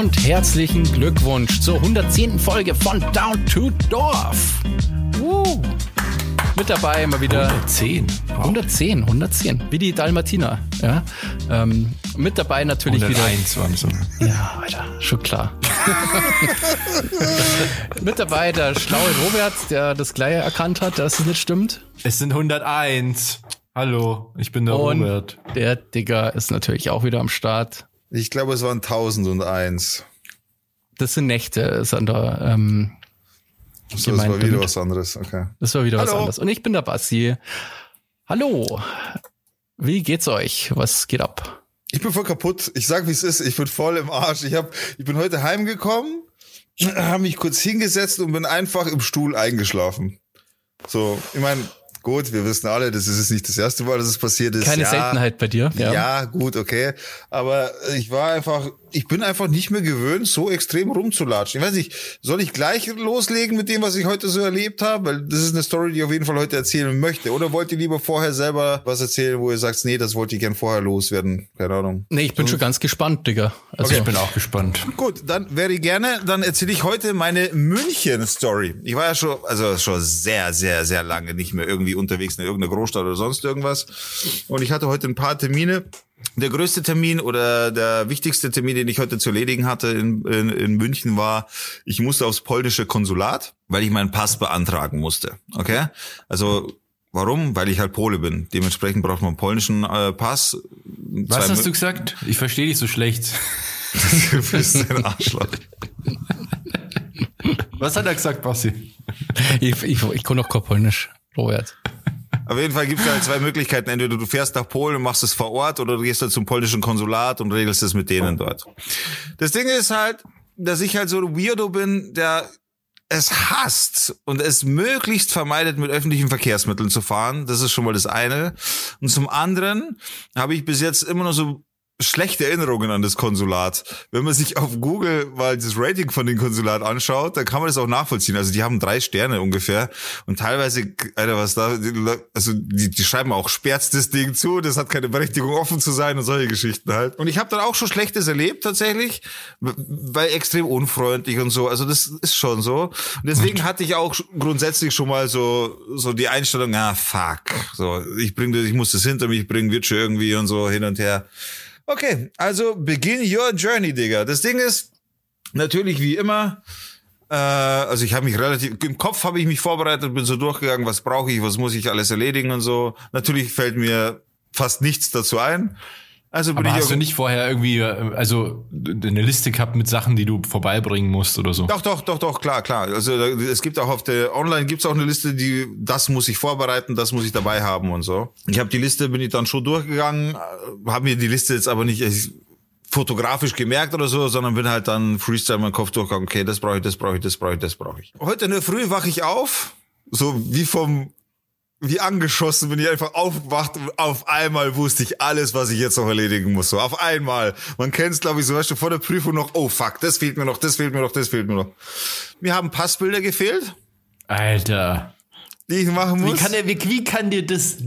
und herzlichen Glückwunsch zur 110. Folge von Down to Dorf. Uh. Mit dabei mal wieder 110. Wow. 110, 110, wie die Dalmatiner. Ja? Ähm, mit dabei natürlich 101 wieder. waren so. Ja, Alter, schon klar. mit dabei der schlaue Robert, der das gleiche erkannt hat, dass es nicht stimmt. Es sind 101. Hallo, ich bin der Und Robert. der Digger ist natürlich auch wieder am Start. Ich glaube, es waren 1001. Das sind Nächte, ist an der, ähm, So, das war wieder damit. was anderes. Okay. Das war wieder was Hallo. anderes. Und ich bin der Basti. Hallo. Wie geht's euch? Was geht ab? Ich bin voll kaputt. Ich sag, wie es ist. Ich bin voll im Arsch. Ich, hab, ich bin heute heimgekommen, habe mich kurz hingesetzt und bin einfach im Stuhl eingeschlafen. So, ich meine, gut, wir wissen alle, das ist jetzt nicht das erste Mal, dass es passiert ist. Keine ja, Seltenheit bei dir. Ja. gut, okay. Aber ich war einfach, ich bin einfach nicht mehr gewöhnt, so extrem rumzulatschen. Ich weiß nicht, soll ich gleich loslegen mit dem, was ich heute so erlebt habe? Weil das ist eine Story, die ich auf jeden Fall heute erzählen möchte. Oder wollt ihr lieber vorher selber was erzählen, wo ihr sagt, nee, das wollte ich gern vorher loswerden? Keine Ahnung. Nee, ich bin schon ganz gespannt, Digga. Also, Ich bin auch gespannt. Gut, dann wäre ich gerne, dann erzähle ich heute meine München-Story. Ich war ja schon, also schon sehr, sehr, sehr lange nicht mehr irgendwie unterwegs in irgendeiner Großstadt oder sonst irgendwas. Und ich hatte heute ein paar Termine. Der größte Termin oder der wichtigste Termin, den ich heute zu erledigen hatte in, in, in München war, ich musste aufs polnische Konsulat, weil ich meinen Pass beantragen musste. Okay? Also Warum? Weil ich halt Pole bin. Dementsprechend braucht man einen polnischen äh, Pass. Was Zwei hast du gesagt? Ich verstehe dich so schlecht. du bist ein Arschloch. Was hat er gesagt, Basti? ich, ich, ich kann noch kein Polnisch, Robert. Auf jeden Fall gibt es halt zwei Möglichkeiten. Entweder du fährst nach Polen und machst es vor Ort oder du gehst halt zum polnischen Konsulat und regelst es mit denen dort. Das Ding ist halt, dass ich halt so ein Weirdo bin, der es hasst und es möglichst vermeidet, mit öffentlichen Verkehrsmitteln zu fahren. Das ist schon mal das eine. Und zum anderen habe ich bis jetzt immer noch so schlechte Erinnerungen an das Konsulat. Wenn man sich auf Google mal das Rating von dem Konsulat anschaut, dann kann man das auch nachvollziehen. Also die haben drei Sterne ungefähr und teilweise, Alter, was da, also die, die schreiben auch, sperrt das Ding zu, das hat keine Berechtigung offen zu sein und solche Geschichten halt. Und ich habe dann auch schon Schlechtes erlebt tatsächlich, weil extrem unfreundlich und so. Also das ist schon so. Und deswegen hatte ich auch grundsätzlich schon mal so so die Einstellung, ah fuck, so ich bring das, ich muss das hinter mich bringen, wird schon irgendwie und so hin und her. Okay, also begin your journey, Digga. Das Ding ist natürlich wie immer. Äh, also ich habe mich relativ im Kopf habe ich mich vorbereitet, bin so durchgegangen, was brauche ich, was muss ich alles erledigen und so. Natürlich fällt mir fast nichts dazu ein. Also Aber ich hast du nicht vorher irgendwie, äh, also eine Liste gehabt mit Sachen, die du vorbeibringen musst oder so? Doch, doch, doch, doch, klar, klar. Also es gibt auch auf der Online gibt's auch eine Liste, die das muss ich vorbereiten, das muss ich dabei haben und so. Ich habe die Liste, bin ich dann schon durchgegangen, habe mir die Liste jetzt aber nicht äh, fotografisch gemerkt oder so, sondern bin halt dann Freestyle in meinem Kopf durchgegangen, okay, das brauche ich, das brauche ich, das brauche ich, das brauche ich. Heute in der Früh wache ich auf, so wie vom wie angeschossen bin ich einfach aufgewacht und auf einmal wusste ich alles, was ich jetzt noch erledigen muss. So auf einmal. Man kennt es, glaube ich, so weißt du, vor der Prüfung noch, oh fuck, das fehlt mir noch, das fehlt mir noch, das fehlt mir noch. Mir haben Passbilder gefehlt, Alter. die ich machen Wie muss. kann, der, wie, wie kann dir das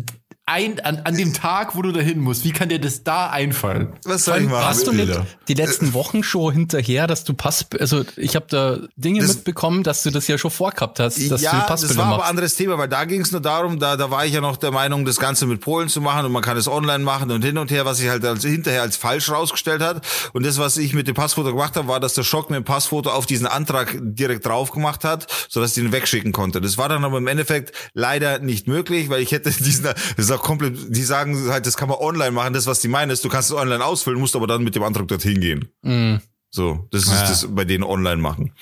ein, an, an dem Tag, wo du dahin musst, wie kann dir das da einfallen? was soll ich machen? Warst du nicht die letzten Wochen schon hinterher, dass du Pass, also ich habe da Dinge Das- mitbekommen, dass du das ja schon vorgehabt hast, dass du ja, das Passbilder war aber ein machst. anderes Thema, weil da ging es nur darum, da, da war ich ja noch der Meinung, das Ganze mit Polen zu machen und man kann es online machen und hin und her, was sich halt als, hinterher als falsch rausgestellt hat. Und das, was ich mit dem Passfoto gemacht habe, war, dass der Schock mit dem Passfoto auf diesen Antrag direkt drauf gemacht hat, sodass ich ihn wegschicken konnte. Das war dann aber im Endeffekt leider nicht möglich, weil ich hätte diesen, das ist auch komplett, die sagen halt, das kann man online machen. Das, was die meinen, ist, du kannst es online ausfüllen, musst aber dann mit dem Antrag dorthin gehen. Mhm. So, das ist Ja. das bei denen online machen.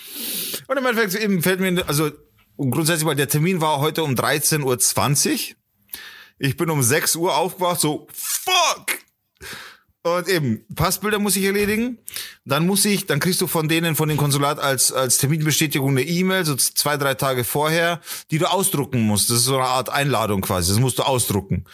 Und im Endeffekt eben fällt mir, also grundsätzlich mal, der Termin war heute um 13.20 Uhr. Ich bin um 6 Uhr aufgewacht, so, fuck! Und eben, Passbilder muss ich erledigen. Dann muss ich, dann kriegst du von denen, von dem Konsulat als, als Terminbestätigung eine E-Mail, so zwei, drei Tage vorher, die du ausdrucken musst. Das ist so eine Art Einladung quasi. Das musst du ausdrucken.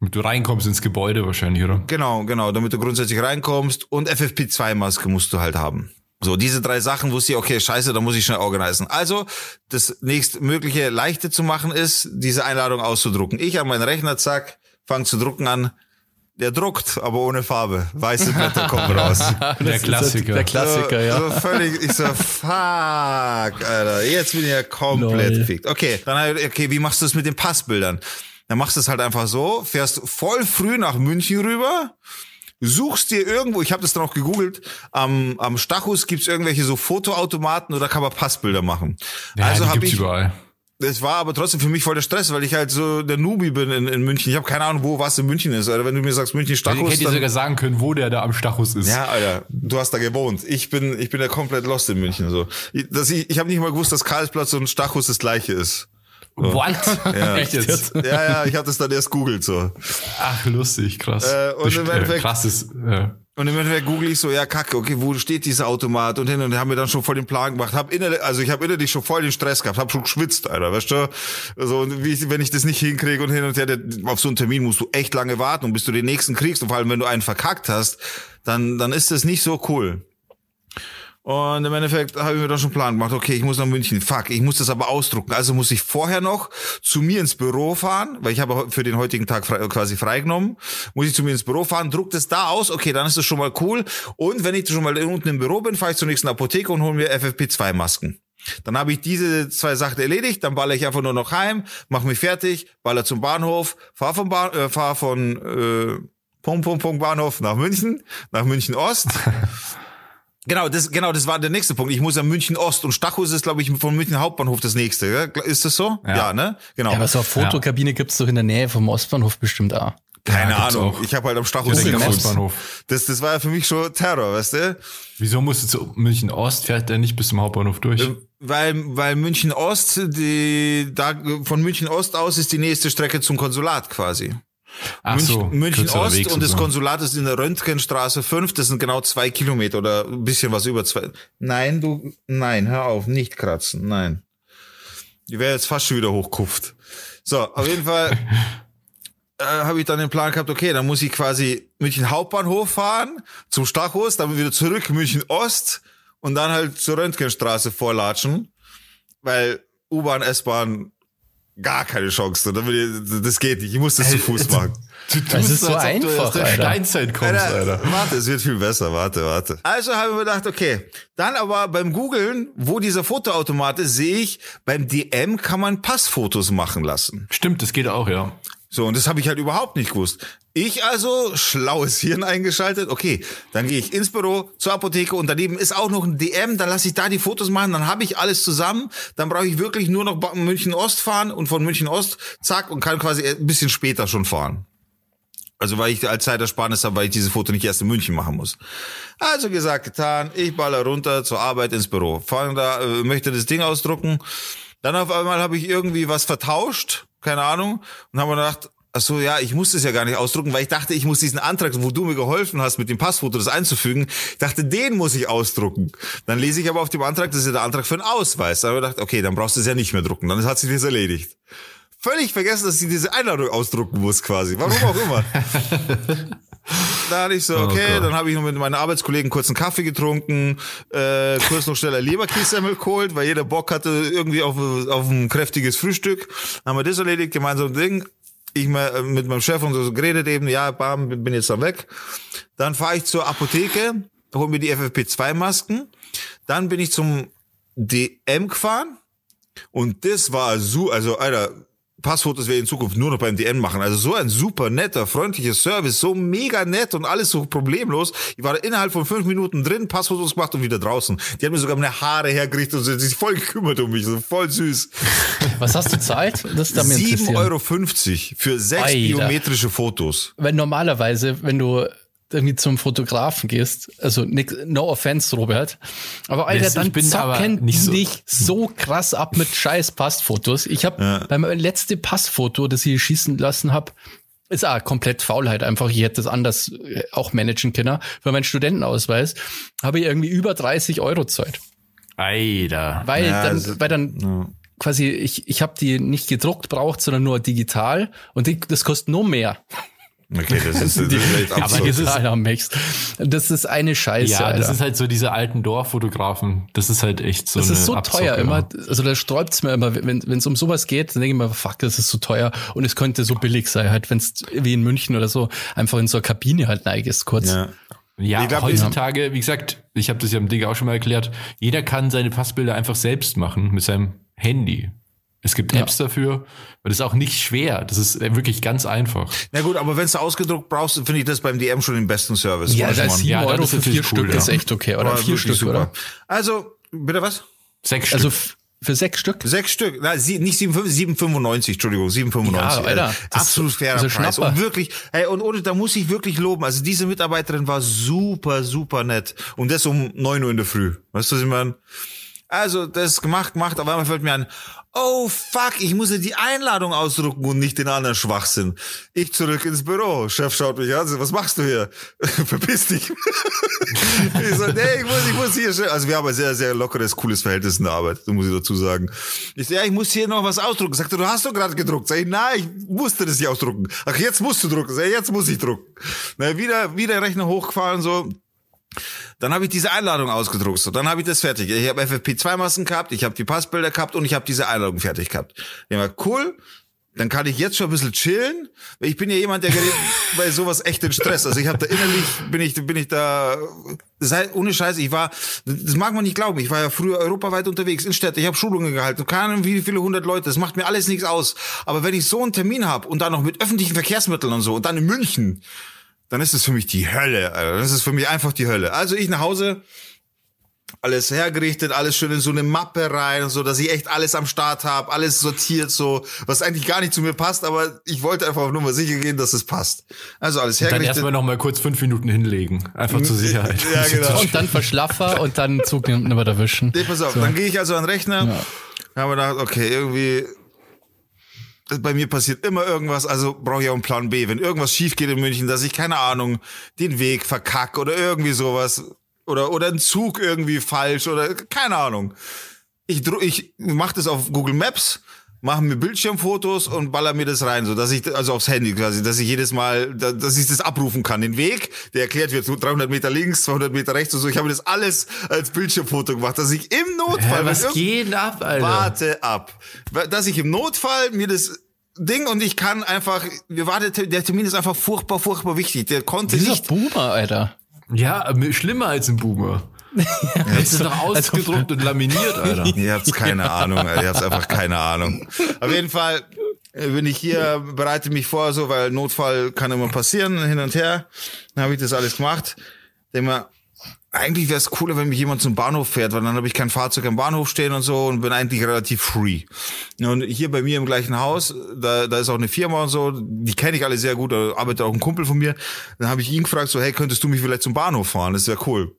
Damit du reinkommst ins Gebäude wahrscheinlich, oder? Genau, genau, damit du grundsätzlich reinkommst und FFP2-Maske musst du halt haben. So, diese drei Sachen wusste ich, okay, scheiße, da muss ich schnell organisieren. Also, das nächstmögliche Leichte zu machen ist, diese Einladung auszudrucken. Ich an meinen Rechner, zack, fang zu drucken an. Der druckt, aber ohne Farbe. Weiße Blätter kommen raus. Der Klassiker. Der Klassiker, so, ja. So völlig, ich so, fuck, Alter, jetzt bin ich ja komplett Lol. gefickt. Okay, dann, ich- okay, wie machst du es mit den Passbildern? Dann machst du es halt einfach so, fährst voll früh nach München rüber, suchst dir irgendwo, ich habe das dann auch gegoogelt, am, am Stachus gibt's irgendwelche so Fotoautomaten oder kann man Passbilder machen. Ja, also habe gibt's ich, überall. Es war aber trotzdem für mich voll der Stress, weil ich halt so der Nubi bin in, in München. Ich habe keine Ahnung, wo was in München ist. Oder wenn du mir sagst München Ich Stachus, hätte dir sogar sagen können, wo der da am Stachus ist. ja, Alter, du hast da gewohnt. Ich bin, ich bin ja komplett lost in München. So, ich, das, ich, ich habe nicht mal gewusst, dass Karlsplatz und Stachus das gleiche ist. What? Echt jetzt? Ja, ja, ich habe das dann erst googelt so. Ach, lustig, krass. Äh, und Das- im Endeffekt- krasses. Äh, Und im Endeffekt google ich so, ja, kacke, okay, wo steht dieser Automat und hin und haben mir dann schon voll den Plan gemacht. Hab innerlich, also ich habe innerlich schon voll den Stress gehabt, hab schon geschwitzt, Alter, weißt du? Also wie wenn ich das nicht hinkriege und hin und her, auf so einen Termin musst du echt lange warten und bis du den nächsten kriegst und vor allem wenn du einen verkackt hast, dann dann ist das nicht so cool. Und im Endeffekt habe ich mir dann schon einen Plan gemacht, okay, ich muss nach München, fuck, ich muss das aber ausdrucken. Also muss ich vorher noch zu mir ins Büro fahren, weil ich habe für den heutigen Tag frei, quasi freigenommen, muss ich zu mir ins Büro fahren, druck das da aus, okay, dann ist das schon mal cool. Und wenn ich schon mal unten im Büro bin, fahre ich zur nächsten Apotheke und hole mir FFP2-Masken. Dann habe ich diese zwei Sachen erledigt, dann baller ich einfach nur noch heim, mache mich fertig, baller zum Bahnhof, fahr vom Bahn, äh, fahr von äh, Punkt, Punkt, Punkt Bahnhof nach München, nach München Ost. Genau, das, genau, das war der nächste Punkt. Ich muss ja München Ost und Stachus ist, glaube ich, von München Hauptbahnhof das nächste. Gell? Ist das so? Ja, ne? Genau. Ja, aber so eine Fotokabine gibt's doch in der Nähe vom Ostbahnhof bestimmt auch. Keine Ja, Ahnung. auch. Ich habe halt am Stachus gefunden. Ostbahnhof. Das, das war ja für mich schon Terror, weißt du? Wieso musst du zu München Ost? Fährt der nicht bis zum Hauptbahnhof durch? Weil, weil München Ost, die, da, von München Ost aus ist die nächste Strecke zum Konsulat quasi. Ach München, so, München Ost Weg und das. Konsulat ist in der Röntgenstraße 5, das sind genau zwei Kilometer oder ein bisschen was über zwei. Nein, du, nein, hör auf, nicht kratzen, nein. Die wäre jetzt fast schon wieder hochkupft. So, auf jeden Fall äh, habe ich dann den Plan gehabt, okay, dann muss ich quasi München Hauptbahnhof fahren, zum Stachus, dann wieder zurück München Ost und dann halt zur Röntgenstraße vorlatschen, weil U-Bahn, S-Bahn gar keine Chance. Das geht nicht. Ich muss das zu Fuß machen. Du Das tust ist so als ob du einfach, aus der. Steinzeit kommst, Alter, Alter. Warte, es wird viel besser. Warte, warte. Also habe ich mir gedacht, okay. Dann aber beim Googlen, wo dieser Fotoautomat ist, sehe ich, beim DM kann man Passfotos machen lassen. Stimmt, das geht auch, ja. So, und das habe ich halt überhaupt nicht gewusst. Ich also, schlaues Hirn eingeschaltet, okay, dann gehe ich ins Büro, zur Apotheke und daneben ist auch noch ein DM, dann lasse ich da die Fotos machen, dann habe ich alles zusammen, dann brauche ich wirklich nur noch München Ost fahren und von München Ost, zack, und kann quasi ein bisschen später schon fahren. Also weil ich als Zeitersparnis habe, weil ich diese Foto nicht erst in München machen muss. Also gesagt, getan, ich baller runter zur Arbeit ins Büro. Fange da, äh, möchte das Ding ausdrucken. Dann auf einmal habe ich irgendwie was vertauscht, keine Ahnung, und habe mir gedacht, ach so, ja, ich muss das ja gar nicht ausdrucken, weil ich dachte, ich muss diesen Antrag, wo du mir geholfen hast, mit dem Passfoto das einzufügen, ich dachte, den muss ich ausdrucken. Dann lese ich aber auf dem Antrag, das ist ja der Antrag für einen Ausweis. Dann habe ich gedacht, okay, dann brauchst du es ja nicht mehr drucken. Dann hat sich das erledigt. Völlig vergessen, dass ich diese Einladung ausdrucken muss quasi. Warum auch immer. Da hatte ich so, okay, Gott. dann habe ich noch mit meinen Arbeitskollegen kurz einen Kaffee getrunken, äh, kurz noch schnell ein Leberkässemmel geholt, weil jeder Bock hatte irgendwie auf, auf ein kräftiges Frühstück. Dann haben wir das erledigt, gemeinsam Ding. Ich mal äh, mit meinem Chef und so geredet eben, ja, bam, bin jetzt dann weg. Dann fahre ich zur Apotheke, hol mir die FFP2-Masken. Dann bin ich zum DM gefahren. Und das war so, also, Alter, Passfotos ich in Zukunft nur noch beim DM machen. Also so ein super netter, freundlicher Service, so mega nett und alles so problemlos. Ich war innerhalb von fünf Minuten drin, Passfotos gemacht und wieder draußen. Die hat mir sogar meine Haare hergerichtet und sie hat sich voll gekümmert um mich, so voll süß. Was hast du zahlt? Das ist damit 7,50 Euro für sechs Alter. biometrische Fotos. Weil normalerweise, wenn du irgendwie zum Fotografen gehst, also nix, no offense, Robert, aber Alter, dann bin zocken nicht so- dich so krass ab mit scheiß Passfotos. Ich habe beim letzte Passfoto, das ich schießen lassen habe, ist auch komplett Faulheit einfach. Ich hätte das anders äh, auch managen können. Für meinen Studentenausweis habe ich irgendwie über 30 Euro Zeit. Alter. Weil Ja, dann, also- weil dann quasi, ich, ich habe die nicht gedruckt braucht, sondern nur digital und die, das kostet nur mehr. Okay, das ist, das ist echt Aber das ist Max. Das ist eine Scheiße, Ja, Alter. das ist halt so diese alten Dorffotografen. Das ist halt echt so Das ist so Abzocke, teuer ja. immer. Also da sträubt's mir immer, wenn wenn es um sowas geht, dann denke ich mir, fuck, das ist so teuer und es könnte so billig sein, halt, wenn es wie in München oder so einfach in so eine Kabine halt neigest kurz. ja. Ja, Ich glaub, heutzutage, wie gesagt, ich habe das ja im Digga auch schon mal erklärt, jeder kann seine Passbilder einfach selbst machen mit seinem Handy. Es gibt Ja. Apps dafür und das ist auch nicht schwer. Das ist wirklich ganz einfach. Na gut, aber wenn du ausgedruckt brauchst, finde ich das beim DM schon den besten Service. Ja, muss da man. ist 7 Ja, das Euro ist für vier cool, Stück ja. ist echt okay. Oder War vier Stück, oder? Also, bitte was? Sechs Also Stück. f- für sechs Stück? Sechs Stück. Na, sie, nicht 7,95, 7,95, Entschuldigung, 7,95. Ja, Alter, Äh, das absolut ist- fairer das Preis. Schnapper. Und wirklich, hey, und ohne, da muss ich wirklich loben. Also diese Mitarbeiterin war super, super nett. Und das um 9 Uhr in der Früh. Weißt du, was ich meine? Also, das gemacht, gemacht, auf einmal fällt mir ein, oh fuck, ich muss ja die Einladung ausdrucken und nicht den anderen Schwachsinn. Ich zurück ins Büro. Chef schaut mich an, was machst du hier? Verpiss dich. ich so, nee, ich muss, ich muss hier. Also wir haben ein sehr, sehr lockeres, cooles Verhältnis in der Arbeit, muss ich dazu sagen. Ich so, ja, ich muss hier noch was ausdrucken. Sagt er, du hast doch gerade gedruckt. Sag ich, nein, ich musste das nicht ausdrucken. Ach, jetzt musst du drucken. Sag ich, jetzt muss ich drucken. Na, wieder, wieder Rechner hochgefahren, so. Dann habe ich diese Einladung ausgedruckt. So, dann habe ich das fertig. Ich habe FFP2-Masken gehabt, ich habe die Passbilder gehabt und ich habe diese Einladung fertig gehabt. Ich war cool. Dann kann ich jetzt schon ein bisschen chillen. Ich bin ja jemand, der gerät bei sowas echt in Stress. Also ich habe da innerlich, bin ich, bin ich da, sei, ohne Scheiße, ich war, das mag man nicht glauben, ich war ja früher europaweit unterwegs in Städte, ich habe Schulungen gehalten, keine Ahnung wie viele hundert Leute, das macht mir alles nichts aus. Aber wenn ich so einen Termin habe und dann noch mit öffentlichen Verkehrsmitteln und so und dann in München, dann ist es für mich die Hölle. Alter. Das ist für mich einfach die Hölle. Also ich nach Hause, alles hergerichtet, alles schön in so eine Mappe rein, so dass ich echt alles am Start habe, alles sortiert, so was eigentlich gar nicht zu mir passt, aber ich wollte einfach nur mal sicher gehen, dass es passt. Also alles Dann hergerichtet. erstmal noch mal kurz fünf Minuten hinlegen. Einfach zur Sicherheit. Ja, genau. Und dann verschlaffer und dann Zug nicht mehr erwischen. Nee, pass auf, dann gehe ich also an den Rechner, habe gedacht, okay, irgendwie bei mir passiert immer irgendwas, also brauche ich auch einen Plan B. Wenn irgendwas schief geht in München, dass ich, keine Ahnung, den Weg verkacke oder irgendwie sowas. Oder, oder ein Zug irgendwie falsch oder keine Ahnung. Ich, ich mache das auf Google Maps, mache mir Bildschirmfotos und baller mir das rein, so dass ich, also aufs Handy quasi, dass ich jedes Mal, da- dass ich das abrufen kann. Den Weg, der erklärt wird, 300 Meter links, 200 Meter rechts und so. Ich habe das alles als Bildschirmfoto gemacht, dass ich im Notfall, Ja, was geht ab, Alter? Warte ab. Dass ich im Notfall mir das Ding und ich kann einfach, wir war der, der Termin ist einfach furchtbar, furchtbar wichtig. Der konnte Dieser nicht. Boomer, Alter. Ja, schlimmer als ein Boomer. Hättest du doch ausgedruckt und laminiert, Alter. Ihr habt's keine Ahnung, Alter. ihr habt's einfach keine Ahnung. Auf jeden Fall äh, bin ich hier, bereite mich vor, so, weil Notfall kann immer passieren, hin und her. Dann habe ich das alles gemacht. Denk mal, eigentlich wäre es cooler, wenn mich jemand zum Bahnhof fährt, weil dann habe ich kein Fahrzeug am Bahnhof stehen und so und bin eigentlich relativ free. Und hier bei mir im gleichen Haus, da, da ist auch eine Firma und so, die kenne ich alle sehr gut, da arbeitet auch ein Kumpel von mir. Dann habe ich ihn gefragt, so, hey, könntest du mich vielleicht zum Bahnhof fahren? Das wäre cool.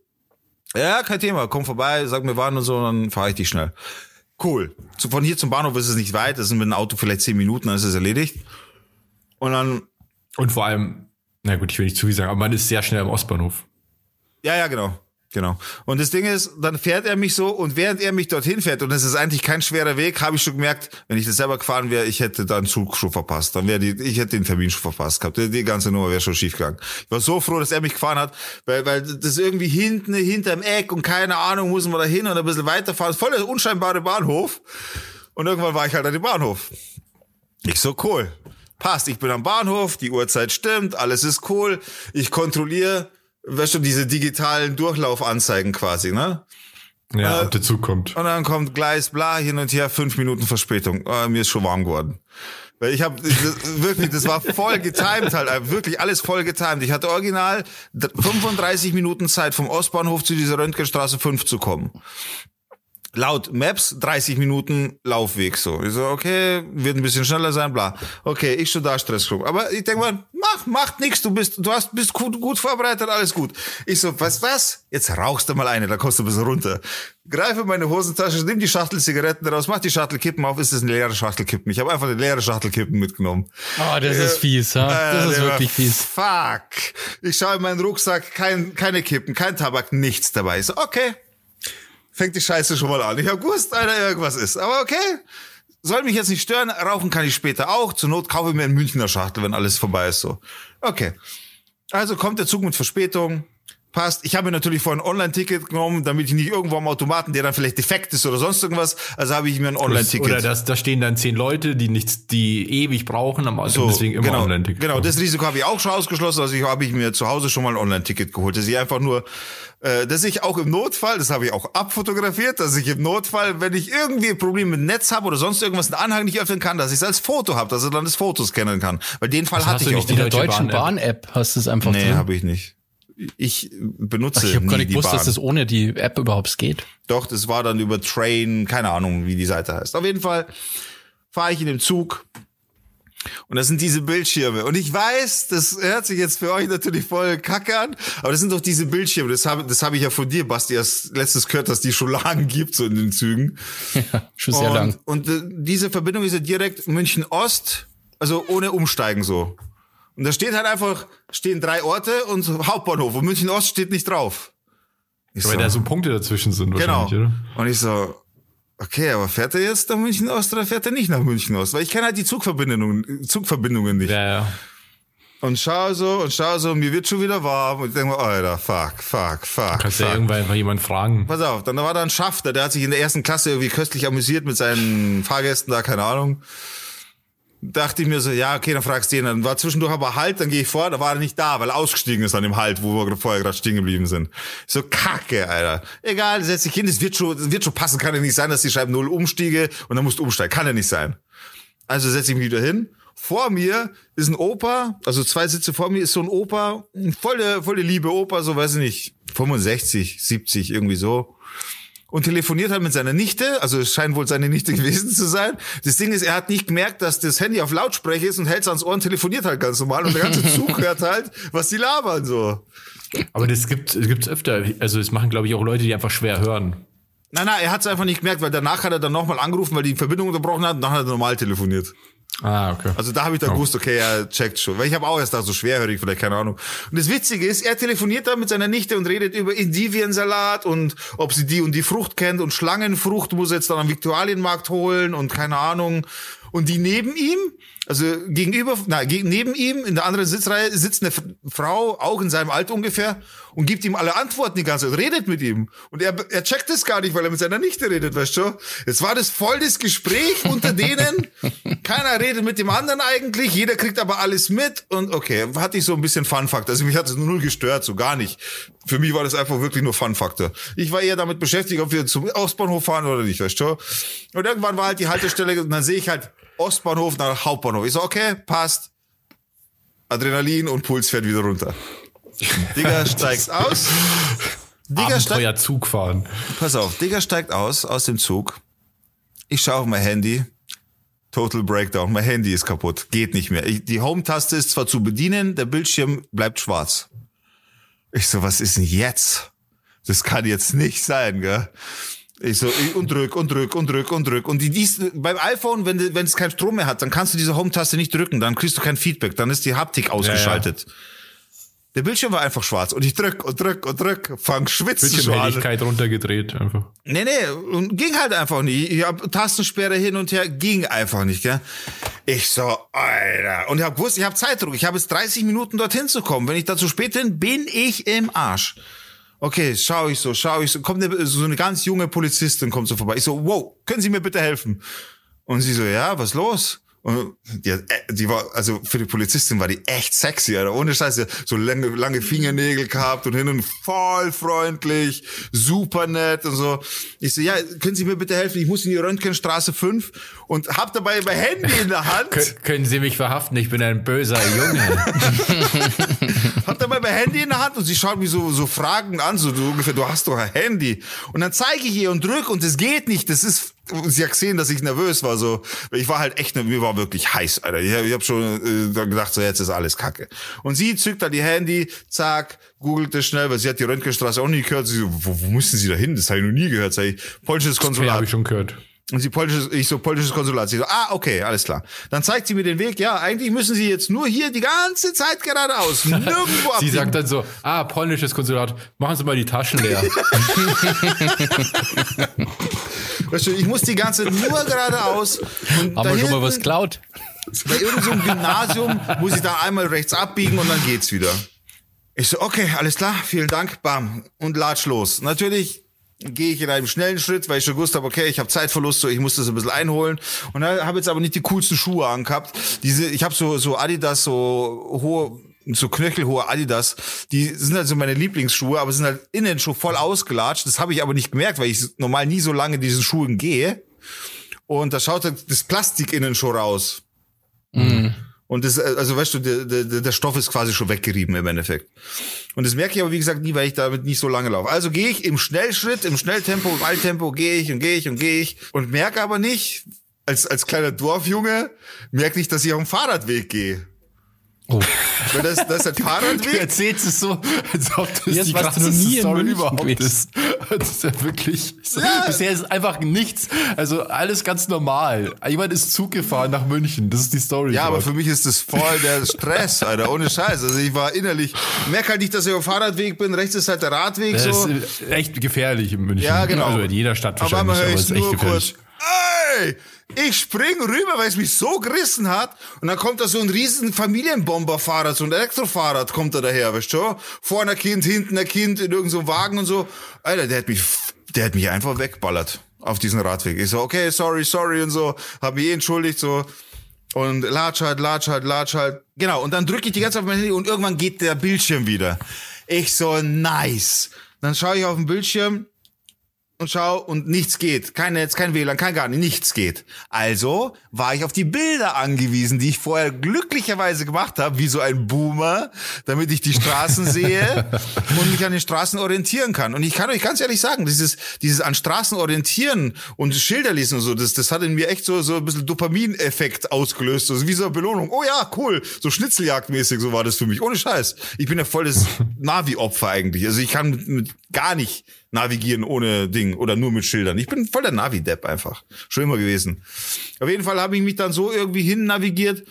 Ja, kein Thema, komm vorbei, sag mir wann und so, dann fahre ich dich schnell. Cool. Von hier zum Bahnhof ist es nicht weit, das sind mit dem Auto vielleicht zehn Minuten, dann ist es erledigt. Und dann Und vor allem, na gut, ich will nicht zu viel sagen, aber man ist sehr schnell am Ostbahnhof. Ja, ja, genau. Genau. Und das Ding ist, dann fährt er mich so und während er mich dorthin fährt, und es ist eigentlich kein schwerer Weg, habe ich schon gemerkt, wenn ich das selber gefahren wäre, ich hätte dann Zug schon verpasst. Dann wäre die, ich hätte den Termin schon verpasst gehabt. Die, ganze Nummer wäre schon schief gegangen. Ich war so froh, dass er mich gefahren hat, weil, weil das irgendwie hinten, hinterm Eck und keine Ahnung, muss man da hin und ein bisschen weiterfahren. Voll der unscheinbare Bahnhof. Und irgendwann war ich halt an dem Bahnhof. Ich so, cool. Passt, ich bin am Bahnhof, die Uhrzeit stimmt, alles ist cool. Ich kontrolliere, weißt du, diese digitalen Durchlaufanzeigen quasi, ne? Ja, Äh, ob der Zug kommt. Und dann kommt Gleis, bla, hin und her, fünf Minuten Verspätung. Äh, mir ist schon warm geworden. Weil ich habe wirklich, das war voll getimed halt, äh, wirklich alles voll getimed. Ich hatte original d- 35 Minuten Zeit vom Ostbahnhof zu dieser Röntgenstraße 5 zu kommen. Laut Maps 30 Minuten Laufweg so. Ich so, okay, wird ein bisschen schneller sein, bla. Okay, ich schon da Stress gehabt. Aber ich denk mal, mach, macht nix, du bist, du hast, bist gut, gut vorbereitet, alles gut. Ich so, was, was? Jetzt rauchst du mal eine, da kommst du ein bisschen runter. Greife meine Hosentasche, nimm die Schachtel Zigaretten raus, mach die Schachtel Kippen auf, ist das eine leere Schachtel Kippen. Ich habe einfach eine leere Schachtel Kippen mitgenommen. Oh, das ist fies, ha? Das Äh, ist wirklich fies. Fuck. Ich schaue in meinen Rucksack, kein, keine Kippen, kein Tabak, nichts dabei. Ich so, okay. Fängt die Scheiße schon mal an. Ich hab gewusst, Alter, irgendwas ist. Aber okay. soll mich jetzt nicht stören, rauchen kann ich später auch. Zur Not kaufe ich mir einen Münchner Schachtel, wenn alles vorbei ist so. Okay. Also kommt der Zug mit Verspätung, passt. Ich habe mir natürlich vorher ein Online-Ticket genommen, damit ich nicht irgendwo am Automaten, der dann vielleicht defekt ist oder sonst irgendwas. Also habe ich mir ein Online-Ticket. Oder das, da stehen dann zehn Leute, die nichts, die ewig brauchen am Auto, So, deswegen immer genau, Online-Ticket. Genau, das Risiko habe ich auch schon ausgeschlossen. Also ich habe ich mir zu Hause schon mal ein Online-Ticket geholt. Dass ich einfach nur, äh, dass ich auch im Notfall, das habe ich auch abfotografiert, dass ich im Notfall, wenn ich irgendwie ein Problem mit Netz habe oder sonst irgendwas, einen Anhang nicht öffnen kann, dass ich es als Foto habe, dass er dann das Foto scannen kann. Weil den Fall Das hatte hast ich du auch. nicht In der Deutsche Deutschen Bahn-App. Bahn-App hast du es einfach Nee, drin. habe ich nicht. Ich benutze Ich habe gar nicht gewusst, dass das ohne die App überhaupt geht. Doch, das war dann über Train, keine Ahnung, wie die Seite heißt. Auf jeden Fall fahre ich in dem Zug und das sind diese Bildschirme. Und ich weiß, das hört sich jetzt für euch natürlich voll kacke an, aber das sind doch diese Bildschirme. Das habe das hab ich ja von dir, Basti, erst letztes gehört, dass die schon lange gibt, so in den Zügen. Ja, schon sehr und, lang. Und äh, diese Verbindung ist ja direkt München Ost, also ohne Umsteigen so. Und da steht halt einfach, stehen drei Orte und Hauptbahnhof und München Ost steht nicht drauf. Ich Weil da so Punkte dazwischen sind Genau. wahrscheinlich, oder? Und ich so, okay, aber fährt er jetzt nach München Ost oder fährt er nicht nach München Ost? Weil ich kenne halt die Zugverbindungen, Zugverbindungen nicht. Ja, ja. Und schau so und schau so, mir wird schon wieder warm und ich denke mir, Alter, fuck, fuck, fuck, Kannst ja fuck. irgendwann einfach jemand fragen. Pass auf, dann war da ein Schafter, der hat sich in der ersten Klasse irgendwie köstlich amüsiert mit seinen Fahrgästen da, keine Ahnung. Dachte ich mir so, ja, okay, dann fragst du den. Dann war zwischendurch aber Halt, dann gehe ich vor, da war er nicht da, weil er ausgestiegen ist an dem Halt, wo wir vorher gerade stehen geblieben sind. So kacke, Alter. Egal, setz dich hin, es wird schon, es wird schon passen, kann ja nicht sein, dass die schreiben null umstiege und dann musst du umsteigen. Kann ja nicht sein. Also setze ich mich wieder hin. Vor mir ist ein Opa, also zwei Sitze vor mir ist so ein Opa, volle, volle liebe Opa, so weiß ich nicht, 65, 70, irgendwie so und telefoniert halt mit seiner Nichte, also es scheint wohl seine Nichte gewesen zu sein. Das Ding ist, er hat nicht gemerkt, dass das Handy auf Lautsprecher ist und hält es ans Ohr und telefoniert halt ganz normal und der ganze Zug hört halt, was die labern so. Aber das gibt es gibt's öfter. Also das machen, glaube ich, auch Leute, die einfach schwer hören. Nein, nein, er hat es einfach nicht gemerkt, weil danach hat er dann nochmal angerufen, weil die Verbindung unterbrochen hat und dann hat er normal telefoniert. Ah, okay. Also da habe ich dann gewusst, okay, er checkt schon. Weil ich habe auch erst da so schwerhörig, vielleicht, keine Ahnung. Und das Witzige ist, er telefoniert da mit seiner Nichte und redet über Endiviensalat und ob sie die und die Frucht kennt und Schlangenfrucht muss er jetzt dann am Viktualienmarkt holen und keine Ahnung. Und die neben ihm, also gegenüber, na, neben ihm in der anderen Sitzreihe sitzt eine Frau, auch in seinem Alter ungefähr, und gibt ihm alle Antworten die ganze Zeit, redet mit ihm. Und er, er checkt es gar nicht, weil er mit seiner Nichte redet, weißt du? Es war das voll das Gespräch unter denen. Keiner redet mit dem anderen eigentlich, jeder kriegt aber alles mit. Und okay, hatte ich so ein bisschen Fun-Faktor. Also mich hat es null gestört, so gar nicht. Für mich war das einfach wirklich nur Fun-Faktor. Ich war eher damit beschäftigt, ob wir zum Ostbahnhof fahren oder nicht, weißt du? Und irgendwann war halt die Haltestelle und dann sehe ich halt Ostbahnhof nach Hauptbahnhof. Ich so, okay, passt. Adrenalin und Puls fährt wieder runter. Digga steigt aus. Digga steigt, Zug fahren. pass auf, Digga steigt aus, aus dem Zug. Ich schaue auf mein Handy. Total Breakdown. Mein Handy ist kaputt. Geht nicht mehr. Ich, die Home-Taste ist zwar zu bedienen, der Bildschirm bleibt schwarz. Ich so, was ist denn jetzt? Das kann jetzt nicht sein, gell? Ich so, ich, und drück, und drück, und drück, und drück. Und die, dies, beim iPhone, wenn, wenn es keinen Strom mehr hat, dann kannst du diese Home-Taste nicht drücken, dann kriegst du kein Feedback, dann ist die Haptik ausgeschaltet. Der Bildschirm war einfach schwarz und ich drück und drück und drück, fang schwitzen. Bildschirmhelligkeit runtergedreht einfach. Nee, nee, und ging halt einfach nicht. Ich hab Tastensperre hin und her, ging einfach nicht, gell? Ich so, Alter. Und ich hab gewusst, ich hab Zeitdruck. Ich habe jetzt 30 Minuten dorthin zu kommen. Wenn ich da zu spät bin, bin ich im Arsch. Okay, schau ich so, schau ich so. Kommt eine, so eine ganz junge Polizistin kommt so vorbei. Ich so, wow, können Sie mir bitte helfen? Und sie so, ja, was los? Und die, äh, die war, also für die Polizistin war die echt sexy, Alter. Ohne Scheiße. So lange, lange Fingernägel gehabt und hin und voll freundlich, super nett und so. Ich so, ja, können Sie mir bitte helfen? Ich muss in die Röntgenstraße 5 und hab dabei mein Handy in der Hand. Kön können Sie mich verhaften? Ich bin ein böser Junge. hab dabei mein Handy in der Hand und sie schaut mich so, so fragend an, so, so ungefähr, du hast doch ein Handy. Und dann zeige ich ihr und drück und es geht nicht. Das ist, sie hat gesehen, dass ich nervös war, so. Ich war halt echt, mir war wirklich heiß, Alter. Ich, ich habe schon äh, gedacht, so, jetzt ist alles kacke. Und sie zückt dann die Handy, zack, googelt das schnell, weil sie hat die Röntgenstraße auch nie gehört. Sie so, wo, wo müssen sie da hin? Das habe ich noch nie gehört. Sag ich, polnisches Konsulat. habe ich schon gehört. Und sie polnisches, ich so polnisches Konsulat. Sie so, ah, okay, alles klar. Dann zeigt sie mir den Weg. Ja, eigentlich müssen sie jetzt nur hier die ganze Zeit geradeaus. Nirgendwo Sie abbiegen. sagt dann so, ah, polnisches Konsulat, machen Sie mal die Taschen leer. Weißt du, ich muss die ganze nur geradeaus. Und Haben wir schon mal was klaut? Bei irgendeinem so Gymnasium muss ich da einmal rechts abbiegen und dann geht's wieder. Ich so, okay, alles klar, vielen Dank, bam, und latsch los. Natürlich gehe ich in einem schnellen Schritt, weil ich schon gewusst habe, okay, ich habe Zeitverlust, so ich muss das ein bisschen einholen und habe jetzt aber nicht die coolsten Schuhe angehabt. Diese, ich habe so so Adidas, so hohe so knöchelhohe Adidas, die sind halt so meine Lieblingsschuhe, aber sind halt innen schon voll ausgelatscht. Das habe ich aber nicht gemerkt, weil ich normal nie so lange in diesen Schuhen gehe. Und da schaut halt das Plastik innen schon raus. Mhm. Und das, also weißt du, der, der, der Stoff ist quasi schon weggerieben im Endeffekt. Und das merke ich aber, wie gesagt, nie, weil ich damit nicht so lange laufe. Also gehe ich im Schnellschritt, im Schnelltempo, im Alltempo, gehe ich und gehe ich und gehe ich und merke aber nicht, als, als kleiner Dorfjunge, merke ich, dass ich auf dem Fahrradweg gehe. Oh. Weil das, das ist ein Fahrradweg. Du erzählst es so, als ob das Jetzt die krasseste Story überhaupt ist. Das ist ja wirklich, so, ja. bisher ist einfach nichts, also alles ganz normal. Jemand ist Zug gefahren nach München, das ist die Story. Ja, aber für mich ist das voll der Stress, Alter, ohne Scheiß. Also ich war innerlich, merke halt nicht, dass ich auf dem Fahrradweg bin, rechts ist halt der Radweg das so. ist echt gefährlich in München. Ja, genau. Also in jeder Stadt wahrscheinlich, aber, aber es ist echt gefährlich. Kurz, ey, ich spring rüber, weil es mich so gerissen hat. Und dann kommt da so ein riesen Familienbomberfahrrad, so ein Elektrofahrrad kommt da daher, weißt du? Vorne ein Kind, hinten ein Kind in irgendeinem so Wagen und so. Alter, der hat mich, der hat mich einfach wegballert auf diesen Radweg. Ich so, okay, sorry, sorry und so. Hab mich eh entschuldigt, so. Und latsch halt, latsch halt, latsch halt. Genau, und dann drücke ich die ganze Zeit auf mein Handy und irgendwann geht der Bildschirm wieder. Ich so, nice. Dann schaue ich auf den Bildschirm, und schau und nichts geht. Kein Netz, kein WLAN, kein gar nichts geht. Also war ich auf die Bilder angewiesen, die ich vorher glücklicherweise gemacht habe, wie so ein Boomer, damit ich die Straßen sehe und mich an den Straßen orientieren kann. Und ich kann euch ganz ehrlich sagen, dieses, dieses an Straßen orientieren und Schilder lesen und so, das, das hat in mir echt so, so ein bisschen Dopamineffekt ausgelöst. Also wie so eine Belohnung. Oh ja, cool. So Schnitzeljagdmäßig, so war das für mich. Ohne Scheiß. Ich bin ja voll das Navi-Opfer eigentlich. Also ich kann mit, mit gar nicht navigieren ohne Ding oder nur mit Schildern. Ich bin voll der Navi-Depp einfach. Schon immer gewesen. Auf jeden Fall habe ich mich dann so irgendwie hin navigiert.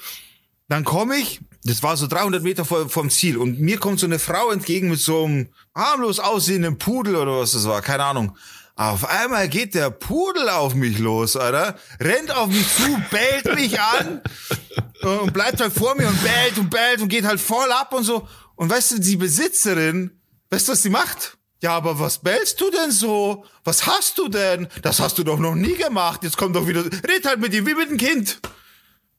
Dann komme ich, das war so 300 Meter vor, vom Ziel und mir kommt so eine Frau entgegen mit so einem harmlos aussehenden Pudel oder was das war, keine Ahnung. Auf einmal geht der Pudel auf mich los, Alter. Rennt auf mich zu, bellt mich an und bleibt halt vor mir und bellt und bellt und geht halt voll ab und so. Und weißt du, die Besitzerin, weißt du, was sie macht? Ja, aber was bellst du denn so? Was hast du denn? Das hast du doch noch nie gemacht. Jetzt kommt doch wieder, red halt mit ihm wie mit einem Kind.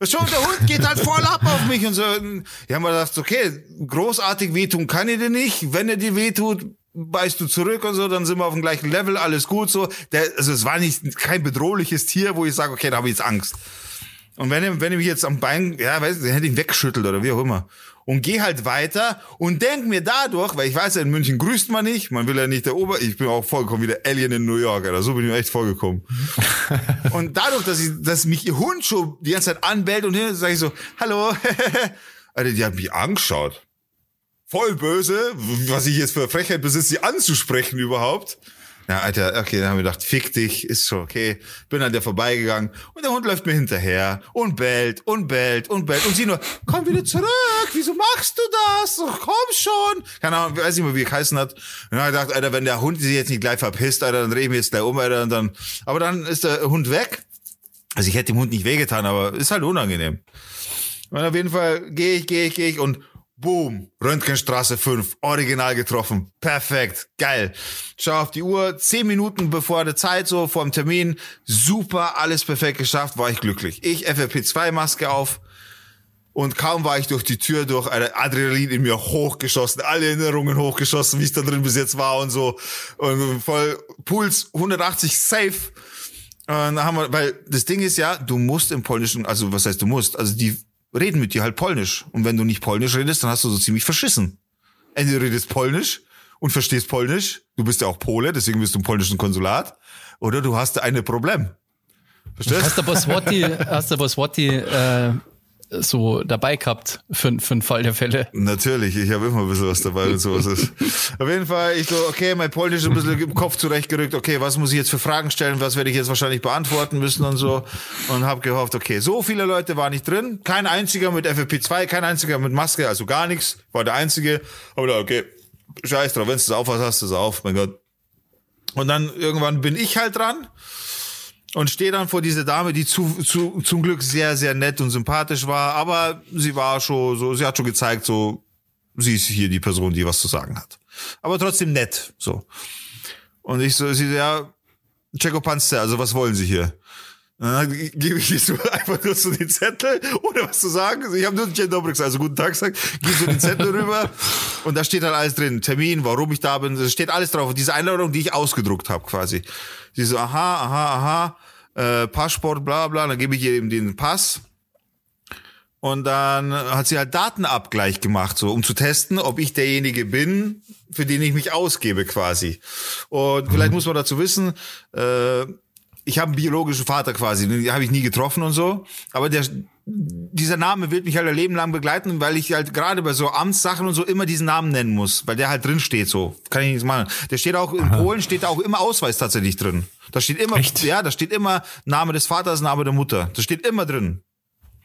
Schon, der Hund geht halt voll ab auf mich und so. Ja, wir gedacht, okay, großartig wehtun kann ich dir nicht. Wenn er dir wehtut, beißt du zurück und so, dann sind wir auf dem gleichen Level, alles gut so. Der, also es war nicht kein bedrohliches Tier, wo ich sage, okay, da habe ich jetzt Angst. Und wenn er, wenn er mich jetzt am Bein, ja, weiß, ich, hätte ihn weggeschüttelt oder wie auch immer und gehe halt weiter und denk mir dadurch, weil ich weiß ja, in München grüßt man nicht, man will ja nicht der Ober, ich bin auch vollkommen wie der Alien in New York, oder so bin ich mir echt vollgekommen. und dadurch, dass ich, dass mich ihr Hund schon die ganze Zeit anbellt und hier sage ich so, hallo, Alter, die hat mich angeschaut. Voll böse, was ich jetzt für Frechheit besitze, sie anzusprechen überhaupt. Ja, Alter, okay, dann haben wir gedacht, fick dich, ist schon okay. Bin an der vorbeigegangen und der Hund läuft mir hinterher und bellt und bellt und bellt und sie nur, komm wieder zurück, wieso machst du das? Oh, komm schon. Keine Ahnung, weiß nicht mehr, wie er geheißen hat. Und dann habe ich gedacht, Alter, wenn der Hund sich jetzt nicht gleich verpisst, Alter, dann drehe ich mich jetzt gleich um, Alter, und dann, aber dann ist der Hund weg. Also ich hätte dem Hund nicht wehgetan, aber ist halt unangenehm. Und auf jeden Fall gehe ich, gehe ich, gehe ich und Boom, Röntgenstraße 5, original getroffen. Perfekt, geil. Schau auf die Uhr, zehn Minuten bevor der Zeit, so vor dem Termin. Super, alles perfekt geschafft, war ich glücklich. Ich FFP2-Maske auf und kaum war ich durch die Tür durch, Adrenalin in mir hochgeschossen, alle Erinnerungen hochgeschossen, wie es da drin bis jetzt war und so. Und voll Puls 180 safe. Und dann haben wir, weil das Ding ist ja, du musst im Polnischen, also was heißt du musst, also die reden mit dir halt Polnisch. Und wenn du nicht Polnisch redest, dann hast du so ziemlich verschissen. Entweder du redest Polnisch und verstehst Polnisch, du bist ja auch Pole, deswegen bist du im polnischen Konsulat, oder du hast ein Problem. Verstehst? Hast du aber Swati, hast du aber Swati äh, so dabei gehabt für, für den Fall der Fälle? Natürlich, ich habe immer ein bisschen was dabei, wenn sowas ist. Auf jeden Fall, ich so, okay, mein Polnisch ist ein bisschen im Kopf zurechtgerückt, okay, was muss ich jetzt für Fragen stellen, was werde ich jetzt wahrscheinlich beantworten müssen und so. Und habe gehofft, okay, so viele Leute waren nicht drin, kein einziger mit FFP2, kein einziger mit Maske, also gar nichts, war der einzige. Aber da, okay, scheiß drauf, wenn du es auf hast, hast du es auf, mein Gott. Und dann irgendwann bin ich halt dran und stehe dann vor dieser Dame, die zu, zu, zum Glück sehr, sehr nett und sympathisch war, aber sie war schon so, sie hat schon gezeigt, so, sie ist hier die Person, die was zu sagen hat. Aber trotzdem nett, so. Und ich so, sie ja, Checo Panzer, also was wollen Sie hier? Dann gebe ich so einfach nur so den Zettel, ohne was zu sagen. Also ich habe nur Jen Dobrix, also guten Tag gesagt, gebe so den Zettel rüber und da steht dann alles drin. Termin, warum ich da bin, da steht alles drauf. Diese Einladung, die ich ausgedruckt habe quasi. Sie so, aha, aha, aha, äh, Passport, bla bla, dann gebe ich ihr eben den Pass. Und dann hat sie halt Datenabgleich gemacht, so um zu testen, ob ich derjenige bin, für den ich mich ausgebe quasi. Und vielleicht muss man dazu wissen, äh, ich habe einen biologischen Vater quasi, den habe ich nie getroffen und so. Aber der, dieser Name wird mich halt ein Leben lang begleiten, weil ich halt gerade bei so Amtssachen und so immer diesen Namen nennen muss, weil der halt drin steht so. Kann ich nichts machen. Der steht auch, in Aha. Polen steht da auch immer Ausweis tatsächlich drin. Da steht immer, Echt? ja, da steht immer Name des Vaters, Name der Mutter. Das steht immer drin.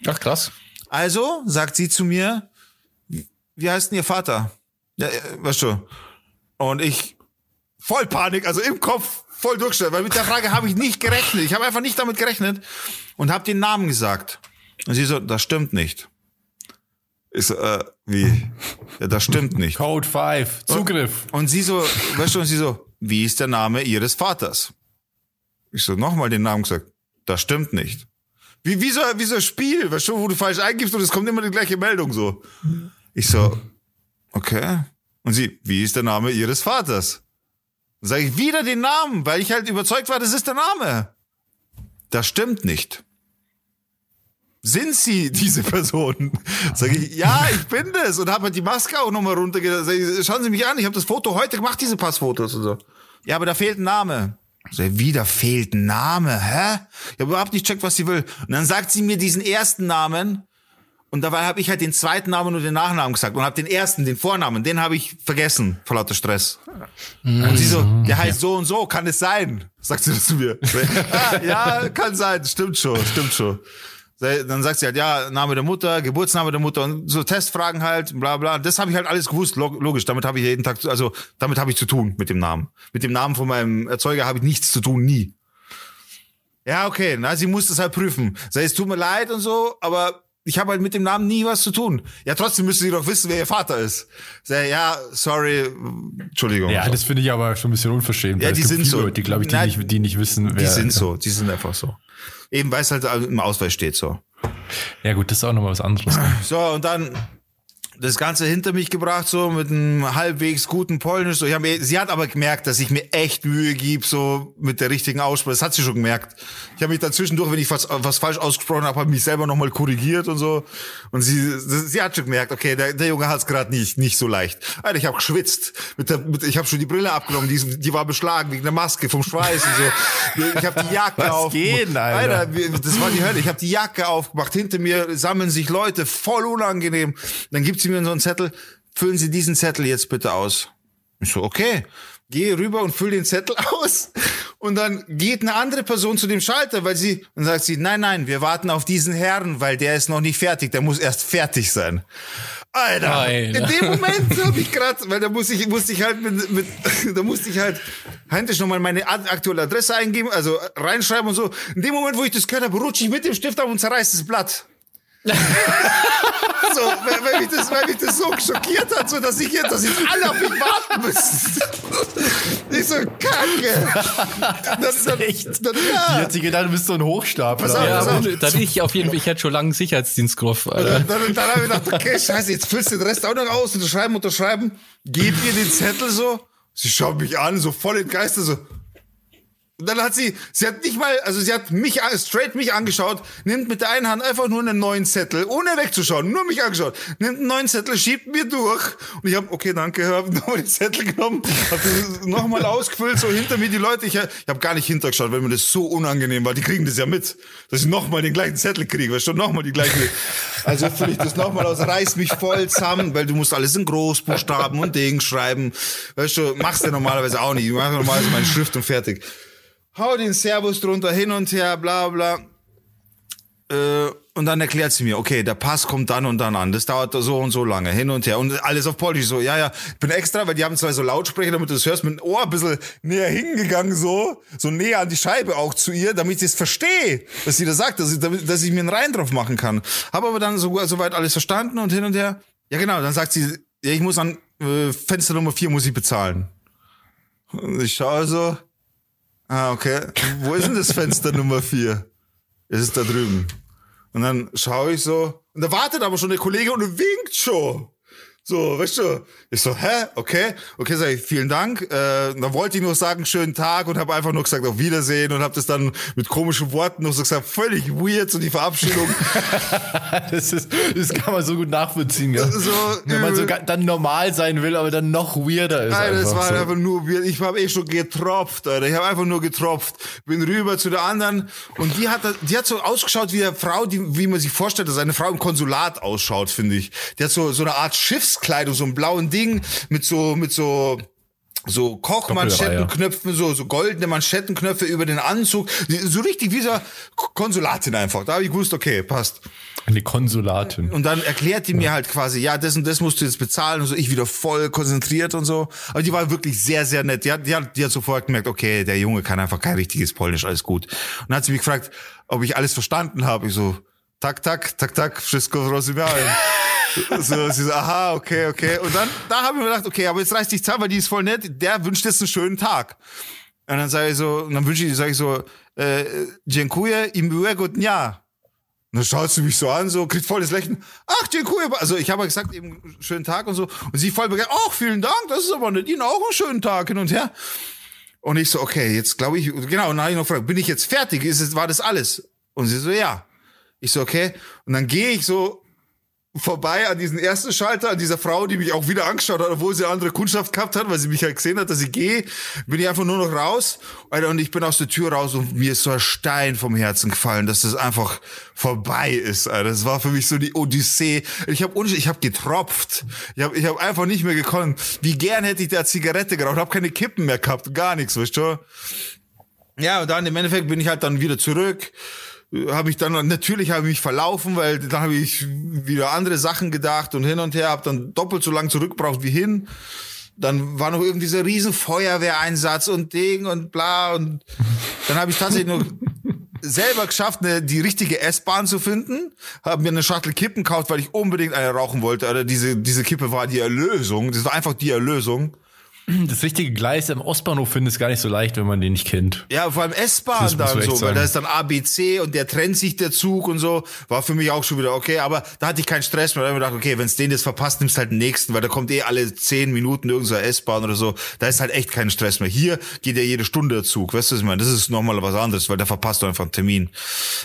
Ach krass. Also sagt sie zu mir, wie heißt denn ihr Vater? Ja, äh, weißt du. Und ich voll Panik, also im Kopf voll durchgestellt, weil mit der Frage habe ich nicht gerechnet. Ich habe einfach nicht damit gerechnet und habe den Namen gesagt. Und sie so, das stimmt nicht. Ich so, äh, wie? Ja, das stimmt nicht. Code 5, Zugriff. Und, und sie so, weißt du, und sie so, wie ist der Name ihres Vaters? Ich so, nochmal den Namen gesagt. Das stimmt nicht. Wie, wie, so, wie so ein Spiel, weißt du, wo du falsch eingibst und es kommt immer die gleiche Meldung so. Ich so, okay. Und sie, wie ist der Name ihres Vaters? Dann sage ich wieder den Namen, weil ich halt überzeugt war, das ist der Name. Das stimmt nicht. Sind Sie diese Person? Sage ich, ja, ich bin das und habe halt die Maske auch nochmal runtergegangen. Schauen Sie mich an, ich habe das Foto heute gemacht, diese Passfotos und so. Ja, aber da fehlt ein Name. So, wieder fehlt ein Name, hä? Ich habe überhaupt nicht checkt, was sie will. Und dann sagt sie mir diesen ersten Namen und dabei habe ich halt den zweiten Namen und den Nachnamen gesagt und habe den ersten, den Vornamen, den habe ich vergessen vor lauter Stress. Mhm. Und sie so, der heißt so und so, kann es sein? Sagt sie das zu mir. ja, kann sein, stimmt schon, stimmt schon. Dann sagt sie halt, ja, Name der Mutter, Geburtsname der Mutter und so Testfragen halt, bla bla. Das habe ich halt alles gewusst, logisch. Damit habe ich jeden Tag, also damit habe ich zu tun mit dem Namen. Mit dem Namen von meinem Erzeuger habe ich nichts zu tun, nie. Ja, okay, na, sie muss das halt prüfen. Sei es tut mir leid und so, aber ich habe halt mit dem Namen nie was zu tun. Ja, trotzdem müssen sie doch wissen, wer ihr Vater ist. Sag, ja, sorry, Entschuldigung. Ja, das finde ich aber schon ein bisschen unverschämt. Ja, die sind so. Leute, glaube ich, die, Nein, nicht, die nicht wissen, wer. Die sind so, die sind einfach so. Eben, weil es halt im Ausweis steht so. Ja gut, das ist auch nochmal was anderes. So, und dann das Ganze hinter mich gebracht, so mit einem halbwegs guten Polnisch. So, ich hab, sie hat aber gemerkt, dass ich mir echt Mühe gebe, so mit der richtigen Aussprache. Das hat sie schon gemerkt. Ich habe mich dann zwischendurch, wenn ich was, was falsch ausgesprochen habe, habe mich selber nochmal korrigiert und so. Und sie, sie hat schon gemerkt, okay, der, der Junge hat es gerade nicht, nicht so leicht. Alter, ich habe geschwitzt. Mit der, mit, ich habe schon die Brille abgenommen, die, die war beschlagen wegen der Maske, vom Schweiß und so. Ich habe die Jacke aufgemacht. Geht, Alter? Alter, das war die Hölle. Ich habe die Jacke aufgemacht. Hinter mir sammeln sich Leute, voll unangenehm. Dann gibt sie mir so einen Zettel, füllen Sie diesen Zettel jetzt bitte aus. Ich so, okay. Gehe rüber und fülle den Zettel aus. Und dann geht eine andere Person zu dem Schalter, weil sie, und sagt sie, nein, nein, wir warten auf diesen Herrn, weil der ist noch nicht fertig, der muss erst fertig sein. Alter, Alter. in dem Moment habe ich gerade, weil da muss ich, musste ich halt mit, mit da musste ich halt händisch nochmal meine aktuelle Adresse eingeben, also reinschreiben und so. In dem Moment, wo ich das gehört habe, rutsche ich mit dem Stift auf und zerreiß das Blatt. So, weil, mich das, weil mich das so schockiert hat, so dass ich jetzt, dass jetzt alle auf mich warten müssen. Ich so, Kacke. Das, das, echt. Das, ja. Die hat sich gedacht, du bist so ein Hochstapler. Pass auf, ja, pass auf. Dann ich auf jeden Fall, ich hätte schon lange einen Sicherheitsdienstgriff. Dann, dann, dann habe ich gedacht, okay, scheiße, jetzt füllst du den Rest auch noch aus, unterschreiben, unterschreiben, gib ihr den Zettel so. Sie schaut mich an, so voll in Geister, so, dann hat sie, sie hat nicht mal, also sie hat mich straight mich angeschaut, nimmt mit der einen Hand einfach nur einen neuen Zettel, ohne wegzuschauen, nur mich angeschaut, nimmt einen neuen Zettel, schiebt mir durch. Und ich habe, okay, danke, habe nochmal den Zettel genommen, habe nochmal ausgefüllt, so hinter mir. Die Leute, ich, ich habe gar nicht hintergeschaut, weil mir das so unangenehm war, die kriegen das ja mit, dass ich nochmal den gleichen Zettel kriege, weil schon nochmal die gleiche, also fülle ich das nochmal aus, reiß mich voll zusammen, weil du musst alles in Großbuchstaben und Ding schreiben, weißt du, machst du normalerweise auch nicht, ich mache normalerweise meine Schrift und fertig hau den Servus drunter hin und her, bla bla. Äh, und dann erklärt sie mir, okay, der Pass kommt dann und dann an. Das dauert so und so lange, hin und her. Und alles auf Polnisch. So, ja, ja, ich bin extra, weil die haben zwei so Lautsprecher, damit du das hörst, mit dem Ohr ein bisschen näher hingegangen, so, so näher an die Scheibe auch zu ihr, damit ich es verstehe, was sie da sagt, dass ich, dass ich mir einen Rein drauf machen kann. Habe aber dann so, soweit alles verstanden und hin und her. Ja, genau, dann sagt sie, ja, ich muss an äh, Fenster Nummer vier muss ich bezahlen. Und ich schaue so, ah, okay, wo ist denn das Fenster Nummer vier? Es ist da drüben. Und dann schaue ich so, und da wartet aber schon der Kollege und winkt schon. So, weißt du, ich so, hä, okay, okay, sag ich, vielen Dank. Äh, dann wollte ich nur sagen, schönen Tag und habe einfach nur gesagt, auf Wiedersehen und habe das dann mit komischen Worten noch so gesagt, völlig weird, so die Verabschiedung. das, ist, das kann man so gut nachvollziehen, ja. So, Wenn man so dann normal sein will, aber dann noch weirder ist. Nein, das war so. einfach nur weird. Ich habe eh schon getropft, Alter. Ich habe einfach nur getropft. Bin rüber zu der anderen und die hat, die hat so ausgeschaut wie eine Frau, die, wie man sich vorstellt, dass eine Frau im Konsulat ausschaut, finde ich. Die hat so, so eine Art Schiffs Arbeitskleidung, so ein blauen Ding mit so, mit so, so Kochmanschettenknöpfen, so, so goldene Manschettenknöpfe über den Anzug. So richtig wie so Konsulatin einfach. Da habe ich gewusst, okay, passt. Eine Konsulatin. Und dann erklärt die mir halt quasi, ja, das und das musst du jetzt bezahlen und so. Ich wieder voll konzentriert und so. Aber die war wirklich sehr, sehr nett. Die hat, die hat, die hat sofort gemerkt, okay, der Junge kann einfach kein richtiges Polnisch, alles gut. Und dann hat sie mich gefragt, ob ich alles verstanden habe. Ich so, tak, tak, tak, tak, wszystko rozumiałem. so, sie so, aha, okay, okay. Und dann, da habe ich mir gedacht, okay, aber jetzt reißt dich zusammen, weil die ist voll nett, der wünscht jetzt einen schönen Tag. Und dann sage ich so, und dann wünsche ich, sage ich so, äh, dziękuję i miłego dnia. Und dann schaut sie mich so an, so, kriegt voll das Lächeln. Ach, dziękuję. Also ich habe gesagt, eben, schönen Tag und so. Und sie voll begeistert, ach, vielen Dank, das ist aber nett, Ihnen auch einen schönen Tag hin und her. Und ich so, okay, jetzt glaube ich, genau, und dann habe ich noch gefragt, bin ich jetzt fertig? Ist es, war das alles? Und sie so, ja. Ich so, okay. Und dann gehe ich so vorbei an diesen ersten Schalter, an dieser Frau, die mich auch wieder angeschaut hat, obwohl sie eine andere Kundschaft gehabt hat, weil sie mich halt gesehen hat, dass ich gehe, bin ich einfach nur noch raus. Und ich bin aus der Tür raus und mir ist so ein Stein vom Herzen gefallen, dass das einfach vorbei ist. Alter. Das war für mich so die Odyssee. Ich habe ich hab getropft. Ich habe ich hab einfach nicht mehr gekonnt. Wie gern hätte ich da Zigarette geraucht, habe keine Kippen mehr gehabt, gar nichts, weißt du? Ja, und dann im Endeffekt bin ich halt dann wieder zurück habe ich dann natürlich habe ich mich verlaufen, weil dann habe ich wieder andere Sachen gedacht und hin und her, habe dann doppelt so lang zurückgebraucht wie hin. Dann war noch irgendwie dieser riesen Feuerwehreinsatz und Ding und bla und dann habe ich tatsächlich noch selber geschafft, eine, die richtige S-Bahn zu finden, habe mir eine Schachtel Kippen gekauft, weil ich unbedingt eine rauchen wollte. Oder diese diese Kippe war die Erlösung. Das war einfach die Erlösung. Das richtige Gleis im Ostbahnhof finden ist gar nicht so leicht, wenn man den nicht kennt. Ja, vor allem S-Bahn dann so, weil da ist dann ABC und der trennt sich der Zug und so. War für mich auch schon wieder okay, aber da hatte ich keinen Stress mehr. Da habe ich gedacht, okay, wenn es den jetzt verpasst, nimmst halt den nächsten, weil da kommt eh alle zehn Minuten irgendeine S-Bahn oder so. Da ist halt echt kein Stress mehr. Hier geht ja jede Stunde der Zug. Weißt du, was ich meine? Das ist nochmal was anderes, weil da verpasst du einfach einen Termin.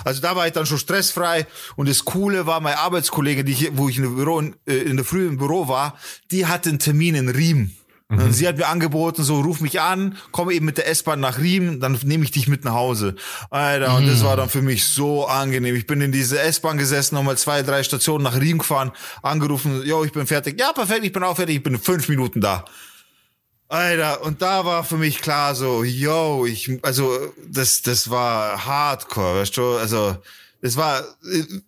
Also da war ich dann schon stressfrei und das Coole war, meine Arbeitskollege, die ich, wo ich in der, Büro, äh, in der Früh im Büro war, die hatte einen Termin in Riem. Mhm. Sie hat mir angeboten, so ruf mich an, komme eben mit der S-Bahn nach Riem, dann nehme ich dich mit nach Hause. Alter, mhm. und das mhm. war dann für mich so angenehm. Ich bin in diese S-Bahn gesessen, nochmal zwei, drei Stationen nach Riem gefahren, angerufen, yo, ich bin fertig. Ja, perfekt, ich bin auch fertig, ich bin in fünf Minuten da. Alter, und da war für mich klar so, yo, ich, also, das, das war Hardcore, weißt du, also, es war,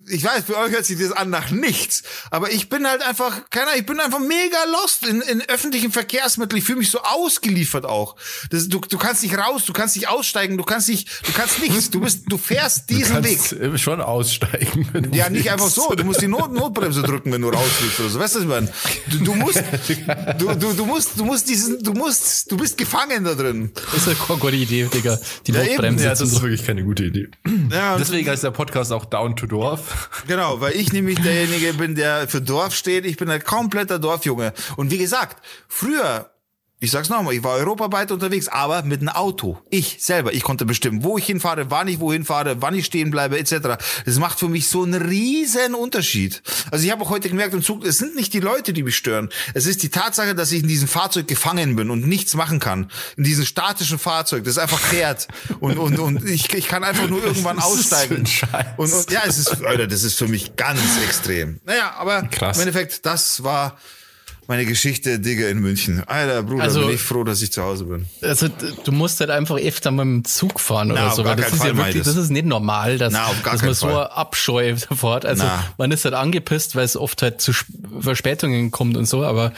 ich weiß, für euch hört sich das an nach nichts, aber ich bin halt einfach, keiner, ich bin einfach mega lost in, in öffentlichen Verkehrsmitteln. Ich fühle mich so ausgeliefert auch. Das, du, du kannst nicht raus, du kannst nicht aussteigen, du kannst nicht, du kannst nichts. Du bist, du fährst diesen du kannst Weg. Schon aussteigen. Ja, nicht einfach so. Du musst die Not, Notbremse drücken, wenn du rausfliegst oder so. Weißt du, was ich meine? Du, du musst, du, du, du musst, du musst diesen, du musst, du bist gefangen da drin. Das ist eine gute Idee, Digga. Die ja, Notbremse. Ja, das ist wirklich keine gute Idee. Ja, Deswegen heißt der Podcast Podcast auch Down to Dorf. Genau, weil ich nämlich derjenige bin, der für Dorf steht. Ich bin ein kompletter Dorfjunge. Und wie gesagt, früher ich sag's nochmal, ich war europaweit unterwegs, aber mit einem Auto. Ich selber, ich konnte bestimmen, wo ich hinfahre, wann ich wohin fahre, wann ich stehen bleibe, etc. Das macht für mich so einen riesen Unterschied. Also ich habe auch heute gemerkt im Zug, es sind nicht die Leute, die mich stören. Es ist die Tatsache, dass ich in diesem Fahrzeug gefangen bin und nichts machen kann. In diesem statischen Fahrzeug, das einfach fährt. Und, und, und ich, ich kann einfach nur irgendwann aussteigen. Und, und ja, es ist, Alter, das ist für mich ganz extrem. Naja, aber Krass. im Endeffekt, das war meine Geschichte, Digga, in München. Alter, Bruder, also, bin ich froh, dass ich zu Hause bin. Also, du musst halt einfach öfter mit dem Zug fahren oder Na, so, weil das ist Fall ja wirklich, das. das ist nicht normal, dass, Na, dass man Fall. so Abscheu sofort, also, Na. man ist halt angepisst, weil es oft halt zu Verspätungen kommt und so, aber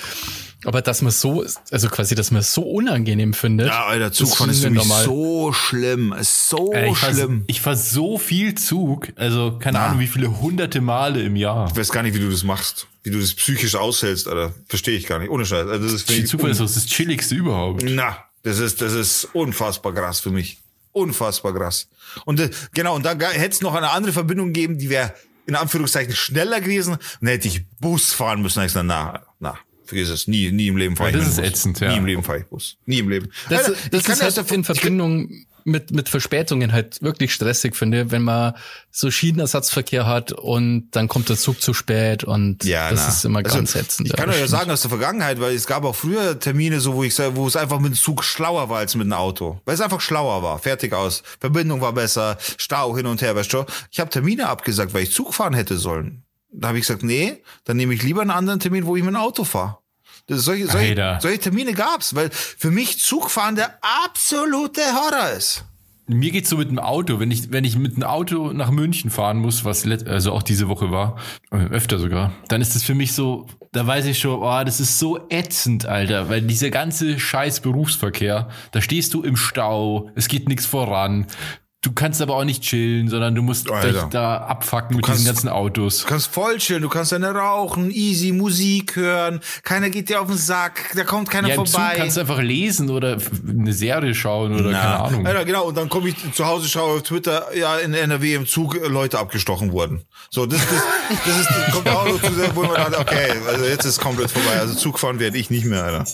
aber dass man so, also quasi, dass man so unangenehm findet. Ja, Alter, ist für mich normal. so schlimm. So äh, ich schlimm. Fahr, ich fahr so viel Zug, also keine Na. Ahnung, wie viele hunderte Male im Jahr. Ich weiß gar nicht, wie du das machst. Wie du das psychisch aushältst, Alter. Verstehe ich gar nicht. Ohne Scheiß. Also das ist Zugfahren ist das Chilligste überhaupt. Na, das ist, das ist unfassbar krass für mich. Unfassbar krass. Und äh, genau, und da hätte es noch eine andere Verbindung gegeben, die wäre in Anführungszeichen schneller gewesen. Und dann hätte ich Bus fahren müssen. Ich gesagt, na, na, Vergiss es. Nie, nie im Leben fahre ich Das ist Bus. ätzend, ja. Nie im Leben fahre ich Bus. Nie im Leben. Das, Alter, das ist halt in Verbindung mit, mit Verspätungen halt wirklich stressig finde, wenn man so Schienenersatzverkehr hat und dann kommt der Zug zu spät und ja, das na. ist immer also, ganz ätzend. Ich kann euch ja sagen aus der Vergangenheit, weil es gab auch früher Termine, so wo ich sage, wo es einfach mit dem Zug schlauer war als mit dem Auto. Weil es einfach schlauer war. Fertig aus. Verbindung war besser, Stau hin und her, weißt du? Ich habe Termine abgesagt, weil ich Zug fahren hätte sollen. Da habe ich gesagt, nee, dann nehme ich lieber einen anderen Termin, wo ich mit dem Auto fahre. Solche, solche, solche Termine gab's, weil für mich Zugfahren der absolute Horror ist. Mir geht's so mit dem Auto, wenn ich wenn ich mit dem Auto nach München fahren muss, was also auch diese Woche war, äh, öfter sogar, dann ist das für mich so, da weiß ich schon, oh, das ist so ätzend, Alter, weil dieser ganze scheiß Berufsverkehr, da stehst du im Stau, es geht nichts voran, Du kannst aber auch nicht chillen, sondern du musst dich da abfacken du mit kannst, diesen ganzen Autos. Du kannst voll chillen, du kannst dann rauchen, easy Musik hören, keiner geht dir auf den Sack, da kommt keiner ja, vorbei. Zug kannst du einfach lesen oder eine Serie schauen oder Na, keine Ahnung. Alter, genau, und dann komme ich zu Hause, schaue auf Twitter, ja, in NRW im Zug Leute abgestochen wurden. So, das, das, das ist, das kommt auch noch zu, wo man sagt, okay, also jetzt ist komplett vorbei. Also Zugfahren werde ich nicht mehr, Alter.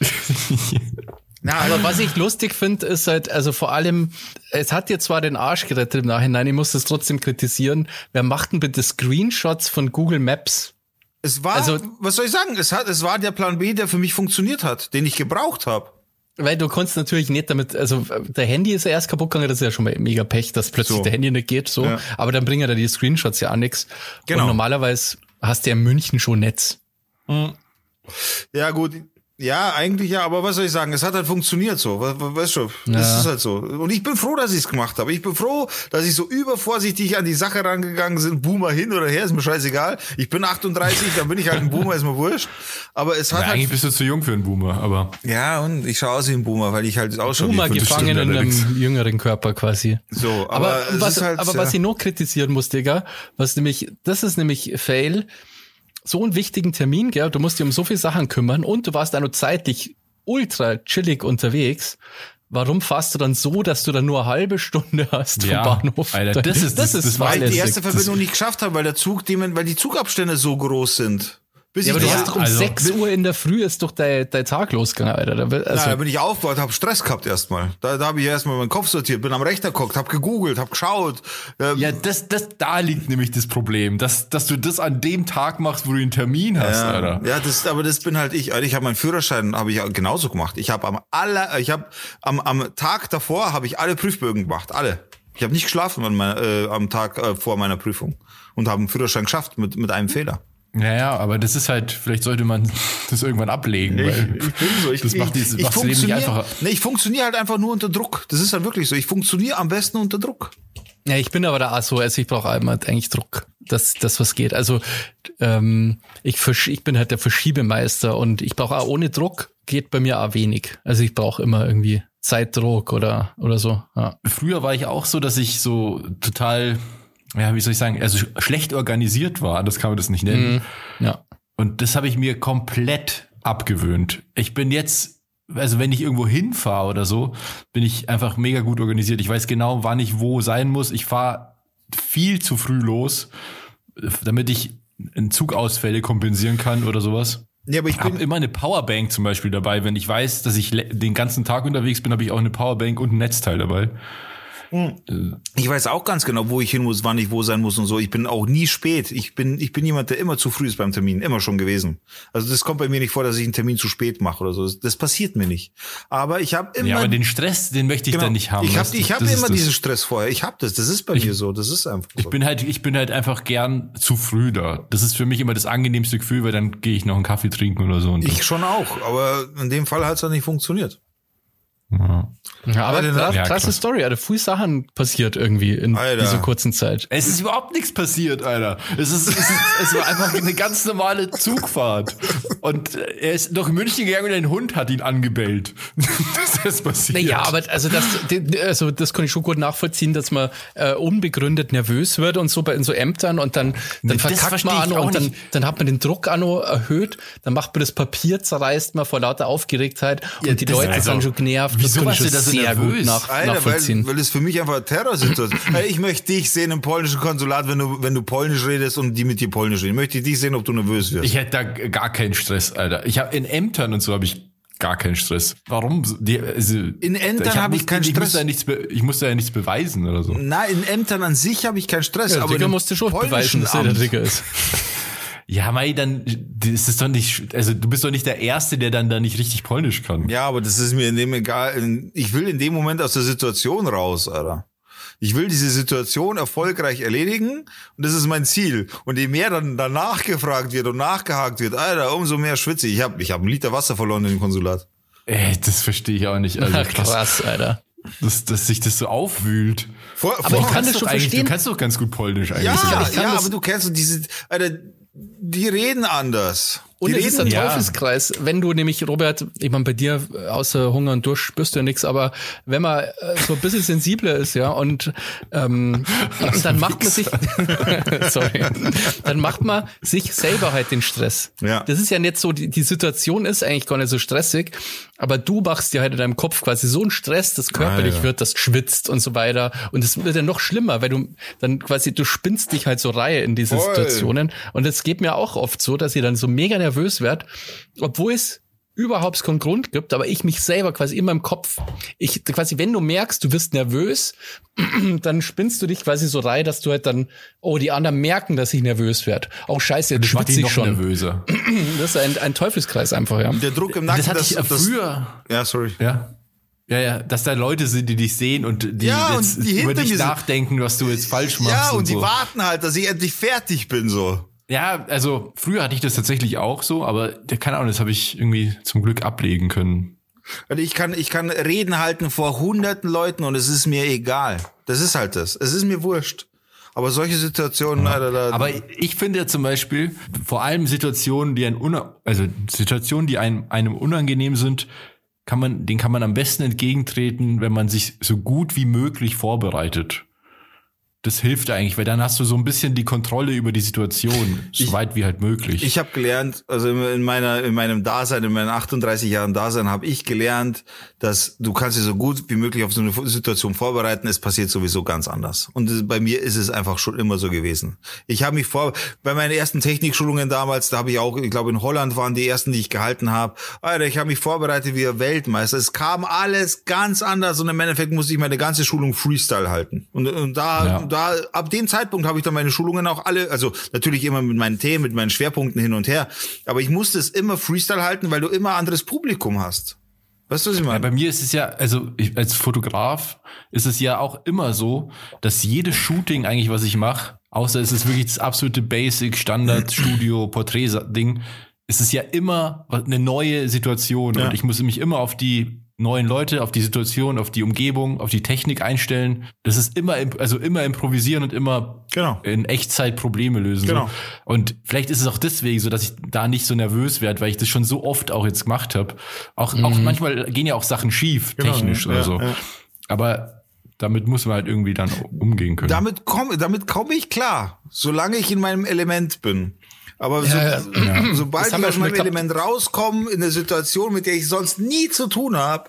Na, aber was ich lustig finde, ist halt, also vor allem, es hat dir zwar den Arsch gerettet im Nachhinein, ich muss das trotzdem kritisieren. Wer macht denn bitte Screenshots von Google Maps? Es war, also, was soll ich sagen? Es hat, es war der Plan B, der für mich funktioniert hat, den ich gebraucht habe. Weil du konntest natürlich nicht damit, also der Handy ist ja erst kaputt gegangen, das ist ja schon mal mega Pech, dass plötzlich so. der Handy nicht geht, so. Ja. Aber dann bringen ja die Screenshots ja auch nix. Genau. Und normalerweise hast du ja in München schon Netz. Mhm. Ja, gut, ja, eigentlich ja, aber was soll ich sagen? Es hat halt funktioniert so. Weißt du, das ja. ist halt so. Und ich bin froh, dass ich es gemacht habe. Ich bin froh, dass ich so übervorsichtig an die Sache rangegangen bin. Boomer hin oder her, ist mir scheißegal. Ich bin 38, dann bin ich halt ein Boomer, ist mir wurscht. Aber es hat ja, halt Eigentlich bist du zu jung für einen Boomer, aber. Ja, und ich schaue aus wie ein Boomer, weil ich halt ausschaue Boomer gefangen in einem jüngeren Körper quasi. So, aber, aber was, halt, aber was ich noch kritisieren muss, Digga, was nämlich, das ist nämlich Fail so einen wichtigen Termin, gell? Du musst dich um so viele Sachen kümmern und du warst da nur zeitlich ultra chillig unterwegs. Warum fährst du dann so, dass du dann nur eine halbe Stunde hast vom ja, Bahnhof? Alter, das, ist, das, das, ist, weil ich die erste Verbindung nicht geschafft habe, weil der Zug, weil die Zugabstände so groß sind. Bis ja, aber du hast doch um also, 6 Uhr in der Früh ist doch dein, dein Tag losgegangen, Alter. Da, also, Na, da bin ich aufgebaut, hab Stress gehabt erstmal. Da, da habe ich erstmal meinen Kopf sortiert, bin am Rechner geguckt, hab gegoogelt, hab geschaut. Ähm, ja, das, das, da liegt nämlich das Problem, dass, dass du das an dem Tag machst, wo du einen Termin hast, ja, Alter. Ja, das, aber das bin halt ich. Ich habe meinen Führerschein habe ich genauso gemacht. Ich habe am aller, ich habe am, am Tag davor habe ich alle Prüfbögen gemacht, alle. Ich habe nicht geschlafen an mein, äh, am Tag äh, vor meiner Prüfung und habe einen Führerschein geschafft mit, mit einem Fehler. Ja, ja, aber das ist halt, vielleicht sollte man das irgendwann ablegen. Ich, weil ich bin so. Ich, das macht dieses ich, ich Leben nicht einfacher. Nee, ich funktioniere halt einfach nur unter Druck. Das ist halt wirklich so. Ich funktioniere am besten unter Druck. Ja, ich bin aber so, also ich brauche halt eigentlich Druck, dass das was geht. Also ähm, ich, ich bin halt der Verschiebemeister und ich brauche auch ohne Druck geht bei mir auch wenig. Also ich brauche immer irgendwie Zeitdruck oder oder so. Ja. Früher war ich auch so, dass ich so total ja, wie soll ich sagen, also schlecht organisiert war, das kann man das nicht nennen. Mhm. Ja. Und das habe ich mir komplett abgewöhnt. Ich bin jetzt, also wenn ich irgendwo hinfahre oder so, bin ich einfach mega gut organisiert. Ich weiß genau, wann ich wo sein muss. Ich fahre viel zu früh los, damit ich Zugausfälle kompensieren kann oder sowas. Ja, aber ich habe immer eine Powerbank zum Beispiel dabei. Wenn ich weiß, dass ich den ganzen Tag unterwegs bin, habe ich auch eine Powerbank und ein Netzteil dabei. Ich weiß auch ganz genau, wo ich hin muss, wann ich wo sein muss und so. Ich bin auch nie spät. Ich bin, ich bin jemand, der immer zu früh ist beim Termin. Immer schon gewesen. Also das kommt bei mir nicht vor, dass ich einen Termin zu spät mache oder so. Das, passiert mir nicht. Aber ich habe immer. Ja, aber den Stress, den möchte ich genau, dann nicht haben. Ich habe ich hab immer diesen Stress vorher. Ich habe das. Das ist bei ich, mir so. Das ist einfach so. Ich bin halt, ich bin halt einfach gern zu früh da. Das ist für mich immer das angenehmste Gefühl, weil dann gehe ich noch einen Kaffee trinken oder so. ich schon auch. Aber in dem Fall hat es dann nicht funktioniert. Ja. Ja, aber krass, ja, krasse Story, Alter. Viel Sachen passiert irgendwie in Alter. dieser kurzen Zeit. Es ist überhaupt nichts passiert, Alter. Es ist, es ist, es war einfach eine ganz normale Zugfahrt. Und er ist durch München gegangen und ein Hund hat ihn angebellt. das ist passiert. Naja, aber also das, also das kann ich schon gut nachvollziehen, dass man äh, unbegründet nervös wird und so bei in so Ämtern und dann, dann nee, verkackt man an und dann, dann hat man den Druck an erhöht, dann macht man das Papier, zerreißt man vor lauter Aufgeregtheit ja, und die Leute also, sind schon genervt. Wieso warst du das sehr nervös. nach, Alter, nachvollziehen. Weil, weil es für mich einfach eine Terrorsituation Ich möchte dich sehen im polnischen Konsulat, wenn du, wenn du Polnisch redest und die mit dir Polnisch reden. Ich möchte dich sehen, ob du nervös wirst. Ich hätte da gar keinen Stress, Alter. Ich habe in Ämtern und so habe ich gar keinen Stress. Warum? Die, also, in Ämtern habe hab ich keinen Stress. Ich muss, ja nichts, ich muss ja nichts beweisen oder so. Nein, in Ämtern an sich habe ich keinen Stress. Ja, aber Digger musst du schon beweisen, dass er der Digger ist. Ja, Mai, dann das ist doch nicht, also du bist doch nicht der Erste, der dann da nicht richtig Polnisch kann. Ja, aber das ist mir in dem egal. Ich will in dem Moment aus der Situation raus, Alter. Ich will diese Situation erfolgreich erledigen und das ist mein Ziel. Und je mehr dann danach gefragt wird und nachgehakt wird, Alter, umso mehr schwitze ich. Ich habe ich hab einen Liter Wasser verloren in dem Konsulat. Ey, das verstehe ich auch nicht. Also, krass, krass Alter. Dass, dass sich das so aufwühlt. Vor, aber vor, ich kann das schon verstehen. Du kannst doch ganz gut Polnisch eigentlich. Ja, ja, aber du kennst so diese, Alter, die reden anders. Und es ist ein ja. Teufelskreis. Wenn du nämlich, Robert, ich meine, bei dir außer Hunger und Durst spürst du ja nichts, aber wenn man äh, so ein bisschen sensibler ist, ja, und ähm, dann macht man sich, sorry, dann macht man sich selber halt den Stress. Ja. Das ist ja nicht so, die, die Situation ist eigentlich gar nicht so stressig, aber du machst dir halt in deinem Kopf quasi so einen Stress, dass körperlich ah, ja. wird, das schwitzt und so weiter. Und es wird ja noch schlimmer, weil du dann quasi, du spinnst dich halt so Reihe in diese Voll. Situationen. Und es geht mir auch oft so, dass ihr dann so mega nervös werde, obwohl es überhaupt keinen Grund gibt, aber ich mich selber quasi in meinem Kopf, ich quasi, wenn du merkst, du wirst nervös, dann spinnst du dich quasi so rein, dass du halt dann, oh, die anderen merken, dass ich nervös werde. Auch oh, scheiße, jetzt schwitze ich schon. Nervöser. Das ist ein, ein Teufelskreis einfach, ja. Der Druck im Nacken. Das hatte ich das, früher. Ja, sorry. Ja. Ja, ja, dass da Leute sind, die dich sehen und die, ja, und die über dich nachdenken, was du jetzt falsch machst. Ja, und, und die so. warten halt, dass ich endlich fertig bin, so. Ja, also früher hatte ich das tatsächlich auch so, aber keine Ahnung, das habe ich irgendwie zum Glück ablegen können. Also ich kann, ich kann Reden halten vor hunderten Leuten und es ist mir egal. Das ist halt das. Es ist mir wurscht. Aber solche Situationen, ja. Alter, da, Aber ich finde ja zum Beispiel, vor allem Situationen, die ein also Situationen, die einem, einem unangenehm sind, kann man, den kann man am besten entgegentreten, wenn man sich so gut wie möglich vorbereitet das hilft eigentlich, weil dann hast du so ein bisschen die Kontrolle über die Situation, so ich, weit wie halt möglich. Ich habe gelernt, also in meiner in meinem Dasein, in meinen 38 Jahren Dasein habe ich gelernt, dass du kannst dich so gut wie möglich auf so eine Situation vorbereiten, es passiert sowieso ganz anders. Und bei mir ist es einfach schon immer so gewesen. Ich habe mich vor bei meinen ersten Technikschulungen damals, da habe ich auch, ich glaube in Holland waren die ersten, die ich gehalten habe. Alter, ich habe mich vorbereitet wie Weltmeister. Es kam alles ganz anders und im Endeffekt musste ich meine ganze Schulung Freestyle halten. Und, und da ja da ab dem Zeitpunkt habe ich dann meine Schulungen auch alle, also natürlich immer mit meinen Themen, mit meinen Schwerpunkten hin und her, aber ich musste es immer Freestyle halten, weil du immer anderes Publikum hast. Weißt du, was ich meine? Ja, bei mir ist es ja, also ich, als Fotograf ist es ja auch immer so, dass jedes Shooting eigentlich, was ich mache, außer es ist wirklich das absolute Basic, Standard, Studio, Porträt-Ding, ist es ja immer eine neue Situation ja. und ich muss mich immer auf die neuen Leute, auf die Situation, auf die Umgebung, auf die Technik einstellen. Das ist immer, also immer improvisieren und immer genau. in Echtzeit Probleme lösen. Genau. So. Und vielleicht ist es auch deswegen so, dass ich da nicht so nervös werde, weil ich das schon so oft auch jetzt gemacht habe. Auch, mhm. auch manchmal gehen ja auch Sachen schief, genau, technisch ja, oder so. Ja. Aber damit muss man halt irgendwie dann umgehen können. Damit komme damit komm ich klar, solange ich in meinem Element bin. Aber so, ja, ja. sobald ich aus meinem Element rauskomme, in eine Situation, mit der ich sonst nie zu tun habe,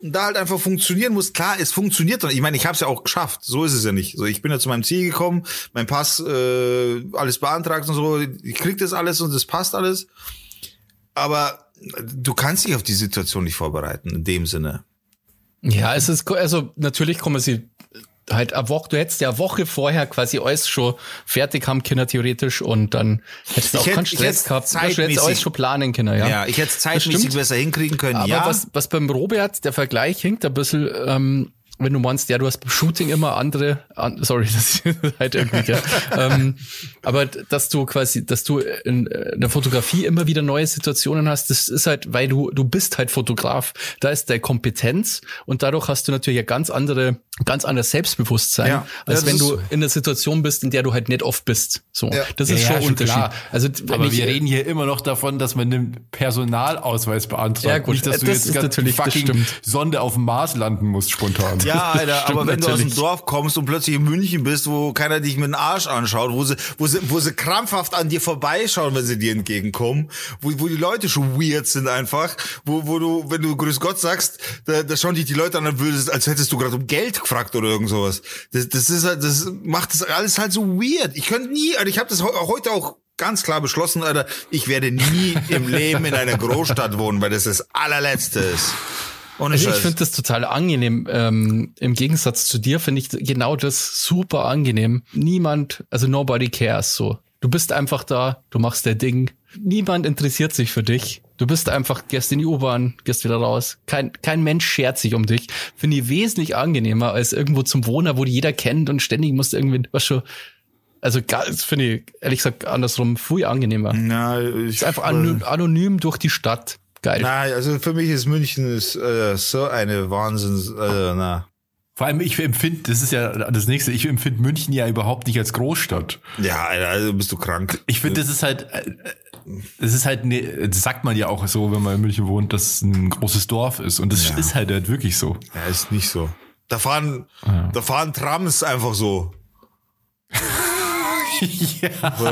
und da halt einfach funktionieren muss, klar, es funktioniert doch. Ich meine, ich habe es ja auch geschafft. So ist es ja nicht. So, ich bin ja zu meinem Ziel gekommen, mein Pass, äh, alles beantragt und so. Ich krieg das alles und das passt alles. Aber du kannst dich auf die Situation nicht vorbereiten, in dem Sinne. Ja, es ist, also natürlich kommen sie halt eine Woche, du hättest ja eine Woche vorher quasi alles schon fertig haben können, theoretisch, und dann hättest du auch hätte, keinen Stress gehabt. Du hättest alles schon planen können, ja. Ja, ich hätte es zeitmäßig besser hinkriegen können, Aber ja. was, was beim Robert, der Vergleich hinkt ein bisschen, ähm, wenn du meinst, ja, du hast beim Shooting immer andere, an, sorry, das ist halt irgendwie, ja. ähm, aber dass du quasi, dass du in, in der Fotografie immer wieder neue Situationen hast, das ist halt, weil du, du bist halt Fotograf. Da ist der Kompetenz und dadurch hast du natürlich ja ganz andere, ganz anderes Selbstbewusstsein, ja. als ja, wenn du in der Situation bist, in der du halt nicht oft bist. So, ja. das ist schon ein Unterschied. Klar. Also, aber ich, wir reden hier immer noch davon, dass man einen Personalausweis beantragt. Ja, gut, nicht, dass du das jetzt natürlich fucking Sonde auf dem Mars landen musst spontan. Ja, Alter, aber wenn natürlich. du aus dem Dorf kommst und plötzlich in München bist, wo keiner dich mit dem Arsch anschaut, wo sie, wo sie, wo sie krampfhaft an dir vorbeischauen, wenn sie dir entgegenkommen, wo, wo die Leute schon weird sind einfach, wo, wo du, wenn du Grüß Gott sagst, da, da schauen dich die Leute an, als hättest du gerade um Geld gefragt oder irgend sowas. Das, das ist halt, das macht das alles halt so weird. Ich könnte nie, also ich habe das heute auch ganz klar beschlossen, Alter, ich werde nie im Leben in einer Großstadt wohnen, weil das das allerletzte ist. Ohne also ich finde das total angenehm. Ähm, Im Gegensatz zu dir finde ich genau das super angenehm. Niemand, also nobody cares so. Du bist einfach da, du machst der Ding. Niemand interessiert sich für dich. Du bist einfach, gehst in die U-Bahn, gehst wieder raus. Kein, kein Mensch schert sich um dich. Finde ich wesentlich angenehmer als irgendwo zum Wohner, wo die jeder kennt und ständig musst irgendwie, was schon, also finde ich ehrlich gesagt andersrum viel angenehmer. Na, ich ist einfach anonym durch die Stadt. Geil. Nein, also für mich ist München ist, äh, so eine Wahnsinns, äh, na. Vor allem, ich empfinde, das ist ja das nächste, ich empfinde München ja überhaupt nicht als Großstadt. Ja, also bist du krank. Ich finde, das ist halt, äh, das ist halt, ne, das sagt man ja auch so, wenn man in München wohnt, dass es ein großes Dorf ist. Und das ja. ist halt, halt wirklich so. Ja, ist nicht so. Da fahren, ja. da fahren Trams einfach so. ja. So.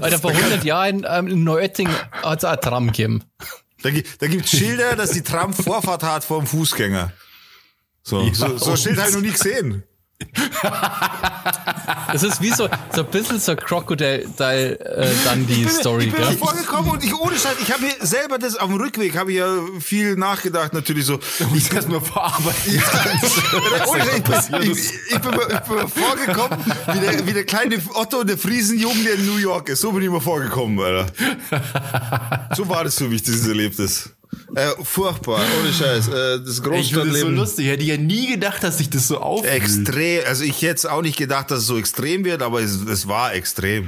Alter, vor 100 Jahren ähm, in Neuötting hat es auch Tram gegeben. Da, da gibt Schilder, dass die Tram Vorfahrt hat vor dem Fußgänger. So, ja, so, so Schild habe ich noch nie gesehen. Das ist wie so, so ein bisschen so Crocodile äh, dann die Story, ich bin gell? vorgekommen und ich ohne Scheiß, ich habe mir selber das auf dem Rückweg habe ich ja viel nachgedacht natürlich so. Ich kann es nur verarbeiten. Ja, ohne Scheiß, ich, bin, ich, ich, bin, ich bin vorgekommen wie der, wie der kleine Otto, der Friesenjungen, der in New York ist. So bin ich mir vorgekommen, Alter. So war das so, wie ich das erlebt ist. Äh, furchtbar, ohne Scheiß. Äh, das Großstadtleben. Ich finde das so lustig. Hätte ich ja nie gedacht, dass sich das so auffühlt. Extrem. Also ich hätte auch nicht gedacht, dass es so extrem wird, aber es, es war extrem.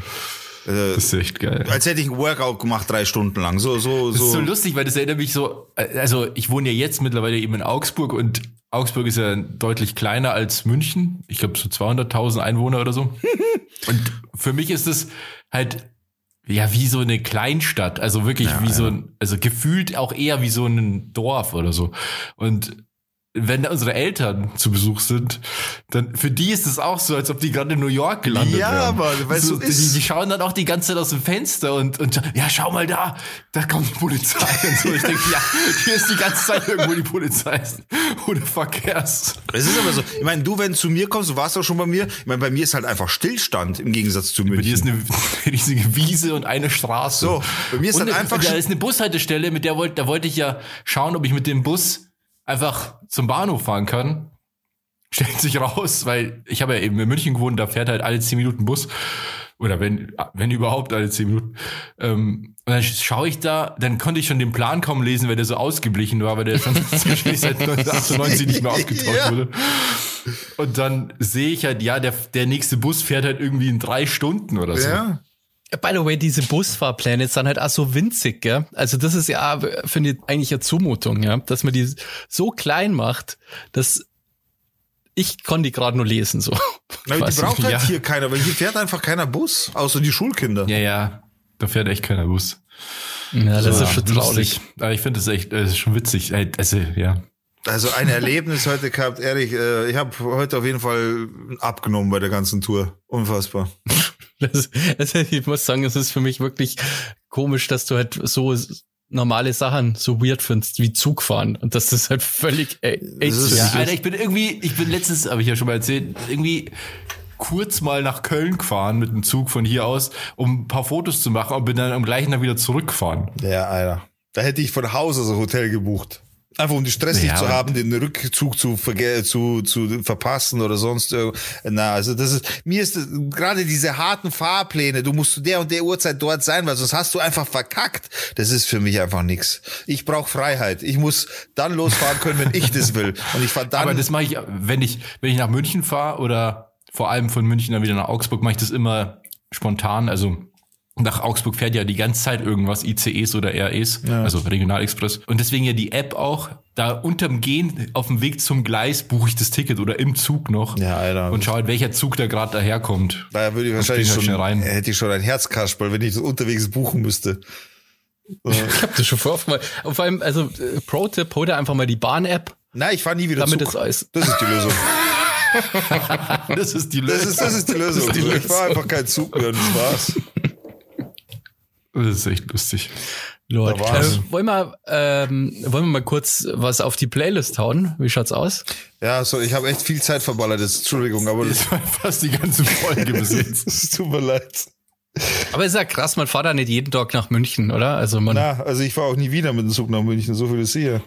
Äh, das ist echt geil. Als hätte ich ein Workout gemacht, drei Stunden lang. So, so, so. Das ist so lustig, weil das erinnert mich so, also ich wohne ja jetzt mittlerweile eben in Augsburg und Augsburg ist ja deutlich kleiner als München. Ich glaube so 200.000 Einwohner oder so. und für mich ist es halt ja, wie so eine Kleinstadt, also wirklich ja, wie ja. so ein, also gefühlt auch eher wie so ein Dorf oder so. Und wenn unsere Eltern zu Besuch sind, dann für die ist es auch so, als ob die gerade in New York gelandet ja, wären. Ja, aber weißt so, du, die, die, schauen dann auch die ganze Zeit aus dem Fenster und, und ja, schau mal da, da kommt die Polizei und so. Ich denke, ja, hier ist die ganze Zeit irgendwo die Polizei oder Verkehrs. Es ist aber so, ich meine, du, wenn du zu mir kommst, du warst auch schon bei mir, ich meine, bei mir ist halt einfach Stillstand im Gegensatz zu mir. Bei dir ist eine riesige Wiese und eine Straße. So, bei mir ist und halt einfach... Da ist eine Bushaltestelle, mit der wollte, da wollte ich ja schauen, ob ich mit dem Bus einfach zum Bahnhof fahren kann. Stellt sich raus, weil ich habe ja eben in München gewohnt, da fährt halt alle zehn Minuten Bus. Oder wenn, wenn überhaupt alle zehn Minuten. Ähm, und dann schaue ich da, dann konnte ich schon den Plan kaum lesen, weil der so ausgeblichen war, weil der schon seit 1998 nicht mehr ausgetauscht ja. wurde. Und dann sehe ich halt, ja, der, der nächste Bus fährt halt irgendwie in drei Stunden oder so. Ja. By the way, diese Busfahrpläne sind halt auch so winzig, gell? Also das ist ja, finde ich, eigentlich eine Zumutung, ja? Dass man die so klein macht, dass ich konnte die gerade nur lesen, so. Na, die braucht halt ja. hier keiner, weil hier fährt einfach keiner Bus, außer die Schulkinder. Ja, ja. Da fährt echt keiner Bus. Ja, das so, ist schon traurig. Aber ich finde das echt, das ist schon witzig. Also, ja. Also ein Erlebnis heute gehabt, ehrlich, äh, ich habe heute auf jeden Fall abgenommen bei der ganzen Tour. Unfassbar. Das, also ich muss sagen, es ist für mich wirklich komisch, dass du halt so normale Sachen so weird findest wie Zugfahren und das ist halt völlig ey, echt das ja, Alter, ich bin irgendwie, ich bin letztens, habe ich ja schon mal erzählt, irgendwie kurz mal nach Köln gefahren mit dem Zug von hier aus, um ein paar Fotos zu machen und bin dann am gleichen Tag wieder zurückgefahren. Ja, Alter. Da hätte ich von Hause so ein Hotel gebucht. Einfach um die Stress ja, nicht zu haben, den Rückzug zu, zu, zu verpassen oder sonst. Na, also das ist, mir ist das, gerade diese harten Fahrpläne, du musst zu der und der Uhrzeit dort sein, weil sonst hast du einfach verkackt. Das ist für mich einfach nix. Ich brauche Freiheit. Ich muss dann losfahren können, wenn ich das will. Und ich fahr dann. Aber das mache ich, wenn ich, wenn ich nach München fahre oder vor allem von München dann wieder nach Augsburg, mache ich das immer spontan. Also nach Augsburg fährt ja die ganze Zeit irgendwas, ICEs oder REs, ja. also Regionalexpress. Und deswegen ja die App auch, da unterm Gehen auf dem Weg zum Gleis buche ich das Ticket oder im Zug noch. Ja, Alter. Und schaue halt, welcher Zug da gerade daherkommt. Da würde ich wahrscheinlich halt schon, rein. hätte ich schon ein Herzkasperl, wenn ich das unterwegs buchen müsste. ich habe das schon vor oft mal. Vor allem, also äh, Pro-Tipp, hol dir einfach mal die Bahn-App. Nein, ich fahre nie wieder damit Zug. Das, das ist die Lösung. das ist die Lösung. Das ist, das ist die Lösung. Ist die Lösung. Ich fahre einfach keinen Zug mehr und das war's. Das ist echt lustig. Lord. Äh, wollen, wir, ähm, wollen wir mal kurz was auf die Playlist hauen? Wie schaut's aus? Ja, so, ich habe echt viel Zeit verballert jetzt. Entschuldigung, aber das war fast die ganze Folge bis jetzt. Es tut mir leid. Aber ist ja krass, man fährt da nicht jeden Tag nach München, oder? Also man. Na, also ich fahre auch nie wieder mit dem Zug nach München, so viel ist hier.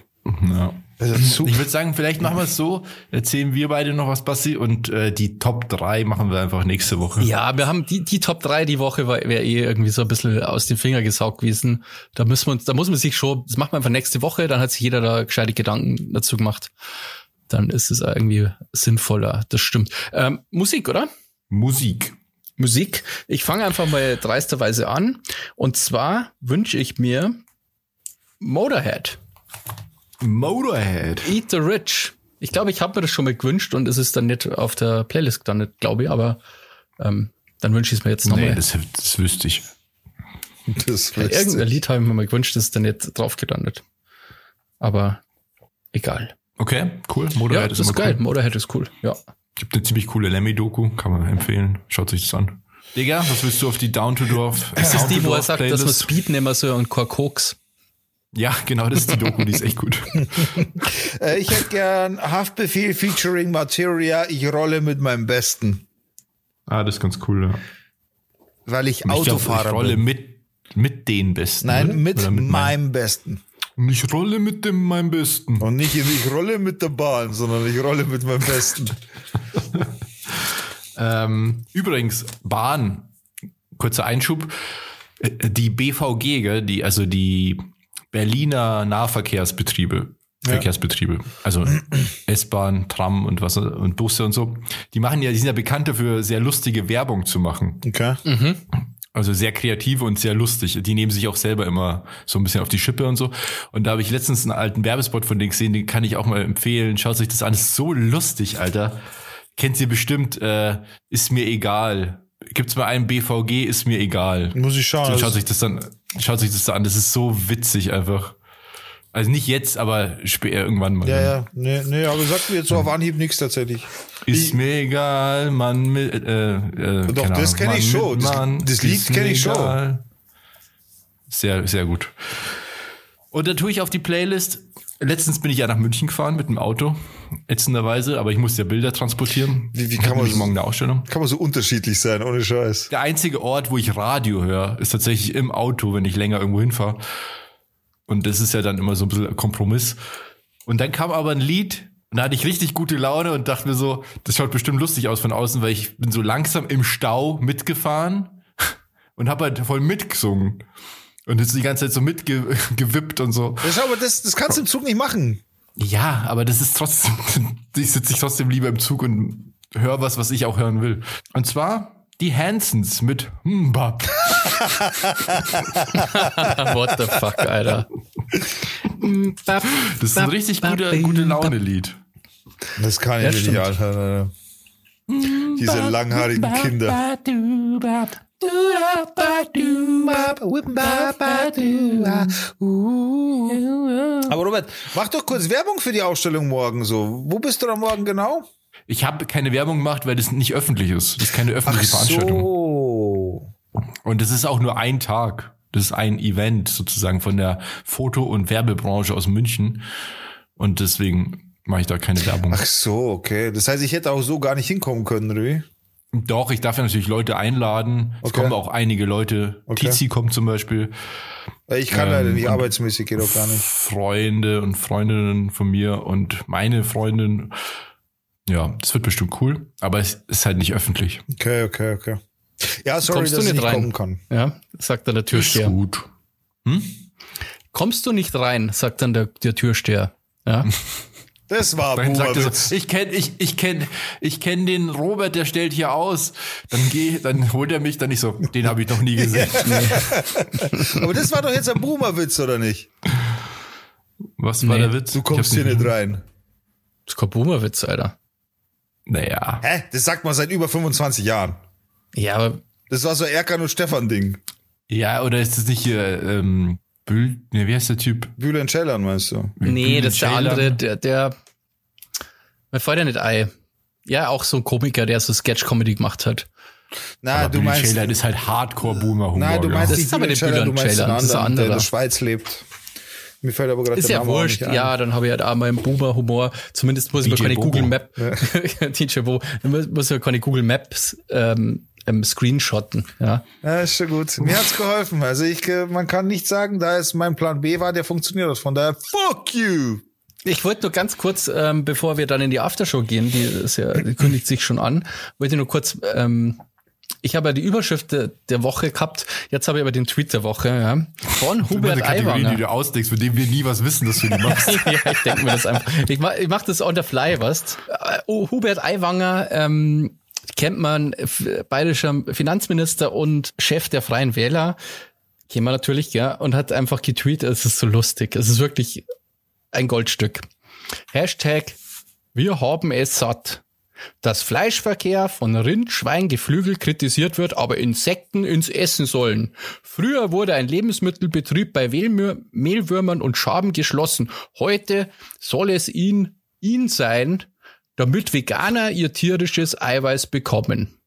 Ja. Also ich würde sagen, vielleicht machen wir es so, erzählen wir beide noch was, Basti, und äh, die Top 3 machen wir einfach nächste Woche. Ja, wir haben die, die Top 3 die Woche wäre eh irgendwie so ein bisschen aus den Finger gesaugt gewesen. Da müssen wir uns, da muss man sich schon, das machen wir einfach nächste Woche, dann hat sich jeder da gescheite Gedanken dazu gemacht. Dann ist es irgendwie sinnvoller, das stimmt. Ähm, Musik, oder? Musik. Musik. Ich fange einfach mal dreisterweise an. Und zwar wünsche ich mir Motorhead. Motorhead. Eat the Rich. Ich glaube, ich habe mir das schon mal gewünscht und es ist dann nicht auf der Playlist gelandet, glaube ich, aber ähm, dann wünsche ich es mir jetzt nochmal. Nee, das, das wüsste ich. Das ja, irgendein Lied habe ich mir mal gewünscht, das ist dann nicht drauf gelandet. Aber egal. Okay, cool. Motorhead ja, das ist, ist geil. Cool. Motorhead ist cool, ja. Gibt eine ziemlich coole Lemmy-Doku, kann man empfehlen. Schaut sich das an. Digga, was willst du auf die Down to Dorf? Das ist die, wo er sagt, dass man Speed nehmen soll und Koks. Ja, genau, das ist die Doku, die ist echt gut. Äh, ich hätte gern Haftbefehl featuring Materia, ich rolle mit meinem Besten. Ah, das ist ganz cool, ja. Weil ich Autofahrer ich rolle bin. mit, mit den Besten. Nein, mit, mit meinem mein Besten. Und ich rolle mit dem meinem Besten. Und nicht ich rolle mit der Bahn, sondern ich rolle mit meinem Besten. ähm, übrigens, Bahn, kurzer Einschub. Äh, die BVG, die, also die Berliner Nahverkehrsbetriebe, ja. Verkehrsbetriebe, also S-Bahn, Tram und was und Busse und so, die machen ja, die sind ja bekannt dafür, sehr lustige Werbung zu machen. Okay. Mhm. Also sehr kreativ und sehr lustig. Die nehmen sich auch selber immer so ein bisschen auf die Schippe und so. Und da habe ich letztens einen alten Werbespot von denen gesehen, den kann ich auch mal empfehlen. Schaut euch das an, das ist so lustig, Alter. Kennt ihr bestimmt, äh, ist mir egal. Gibt's mal einen BVG, ist mir egal. Muss ich schauen. Schaut sich das dann, Schaut sich das an, das ist so witzig einfach. Also nicht jetzt, aber später irgendwann mal. Ja, ja, nee, nee, aber sagt mir jetzt so auf Anhieb nichts tatsächlich. Ist ich, mir egal, man mit, äh, äh, Doch, das kenne ich schon. Das, das Lied kenne ich schon. Sehr, sehr gut. Und da tue ich auf die Playlist. Letztens bin ich ja nach München gefahren mit dem Auto, ätzenderweise, aber ich musste ja Bilder transportieren. Wie, wie kann man so, morgen eine Ausstellung? Kann man so unterschiedlich sein, ohne Scheiß. Der einzige Ort, wo ich Radio höre, ist tatsächlich im Auto, wenn ich länger irgendwo hinfahre. Und das ist ja dann immer so ein bisschen ein Kompromiss. Und dann kam aber ein Lied, und da hatte ich richtig gute Laune und dachte mir so, das schaut bestimmt lustig aus von außen, weil ich bin so langsam im Stau mitgefahren und habe halt voll mitgesungen. Und jetzt die ganze Zeit so mitgewippt und so. Ja, aber das, das kannst du im Zug nicht machen. Ja, aber das ist trotzdem, ich sitze ich trotzdem lieber im Zug und höre was, was ich auch hören will. Und zwar die Hansons mit Mbap. What the fuck, Alter. Das ist ein richtig guter, gute Laune-Lied. Das kann ich ja, nicht, Alter. Diese langhaarigen Kinder. Aber Robert, mach doch kurz Werbung für die Ausstellung morgen so. Wo bist du da morgen genau? Ich habe keine Werbung gemacht, weil das nicht öffentlich ist. Das ist keine öffentliche Ach Veranstaltung. So. Und es ist auch nur ein Tag. Das ist ein Event sozusagen von der Foto- und Werbebranche aus München. Und deswegen mache ich da keine Werbung. Ach so, okay. Das heißt, ich hätte auch so gar nicht hinkommen können, wie? Doch, ich darf ja natürlich Leute einladen. Es okay. kommen auch einige Leute. Okay. Tizi kommt zum Beispiel. Ich kann ähm, leider nicht, arbeitsmäßig geht auch gar nicht. Freunde und Freundinnen von mir und meine Freundin. Ja, das wird bestimmt cool, aber es ist halt nicht öffentlich. Okay, okay, okay. Ja, sorry, Kommst dass du nicht, ich nicht rein? kommen kann. Ja, sagt dann der Türsteher. Ist gut. Hm? Kommst du nicht rein, sagt dann der, der Türsteher. Ja. Das war dann sagt er so, Ich kenne ich, ich kenn, ich kenn den Robert, der stellt hier aus. Dann geh, dann holt er mich, dann nicht so, den habe ich noch nie gesehen. Aber das war doch jetzt ein Boomer-Witz, oder nicht? Was nee, war der Witz? Du kommst hier nicht rein. Das ist kein Boomer-Witz, Alter. Naja. Hä? Das sagt man seit über 25 Jahren. Ja, aber. Das war so Erkan und Stefan-Ding. Ja, oder ist das nicht hier, ähm, Bül, ne, wie heißt der Typ? Bülent Ceylan meinst du? Nee, Bülent das ist der andere, der, der, mir fällt ja nicht ein. Ja, auch so ein Komiker, der so Sketch-Comedy gemacht hat. Na, aber du meinst. Ceylan ist halt Hardcore-Boomer-Humor. Nein, du meinst das ist aber der Bülent Ceylan, das ist ein anderer, der in der Schweiz lebt. Mir fällt aber gerade Ist ja wurscht. Ja, dann habe ich halt auch mal einen Boomer-Humor. Zumindest muss ich mir keine. Google Map, ja. DJ Bo, muss ich keine Google Maps ähm, ähm, screenshotten. Ja. ja, ist schon gut. Mir hat's geholfen. Also ich, äh, man kann nicht sagen, da es mein Plan B war, der funktioniert hat. Von daher, fuck you. Ich wollte nur ganz kurz, ähm, bevor wir dann in die Aftershow gehen, die, ist ja, die kündigt sich schon an, wollte nur kurz ähm, ich habe ja die Überschrift der Woche gehabt, jetzt habe ich aber den Tweet der Woche, ja. Von Hubert Aiwanger. die du ausdenkst, von dem wir nie was wissen, dass du die machst. ja, ich denke mir das einfach. Ich mache ich mach das on the fly, was. Oh, Hubert Aiwanger, ähm, kennt man, bayerischer Finanzminister und Chef der Freien Wähler. Kennt man natürlich, ja, und hat einfach getweetet, es ist so lustig. Es ist wirklich ein Goldstück. Hashtag, wir haben es satt dass Fleischverkehr von Rind, Schwein, Geflügel kritisiert wird, aber Insekten ins Essen sollen. Früher wurde ein Lebensmittelbetrieb bei Mehlwürmern und Schaben geschlossen. Heute soll es ihn, ihn sein, damit Veganer ihr tierisches Eiweiß bekommen.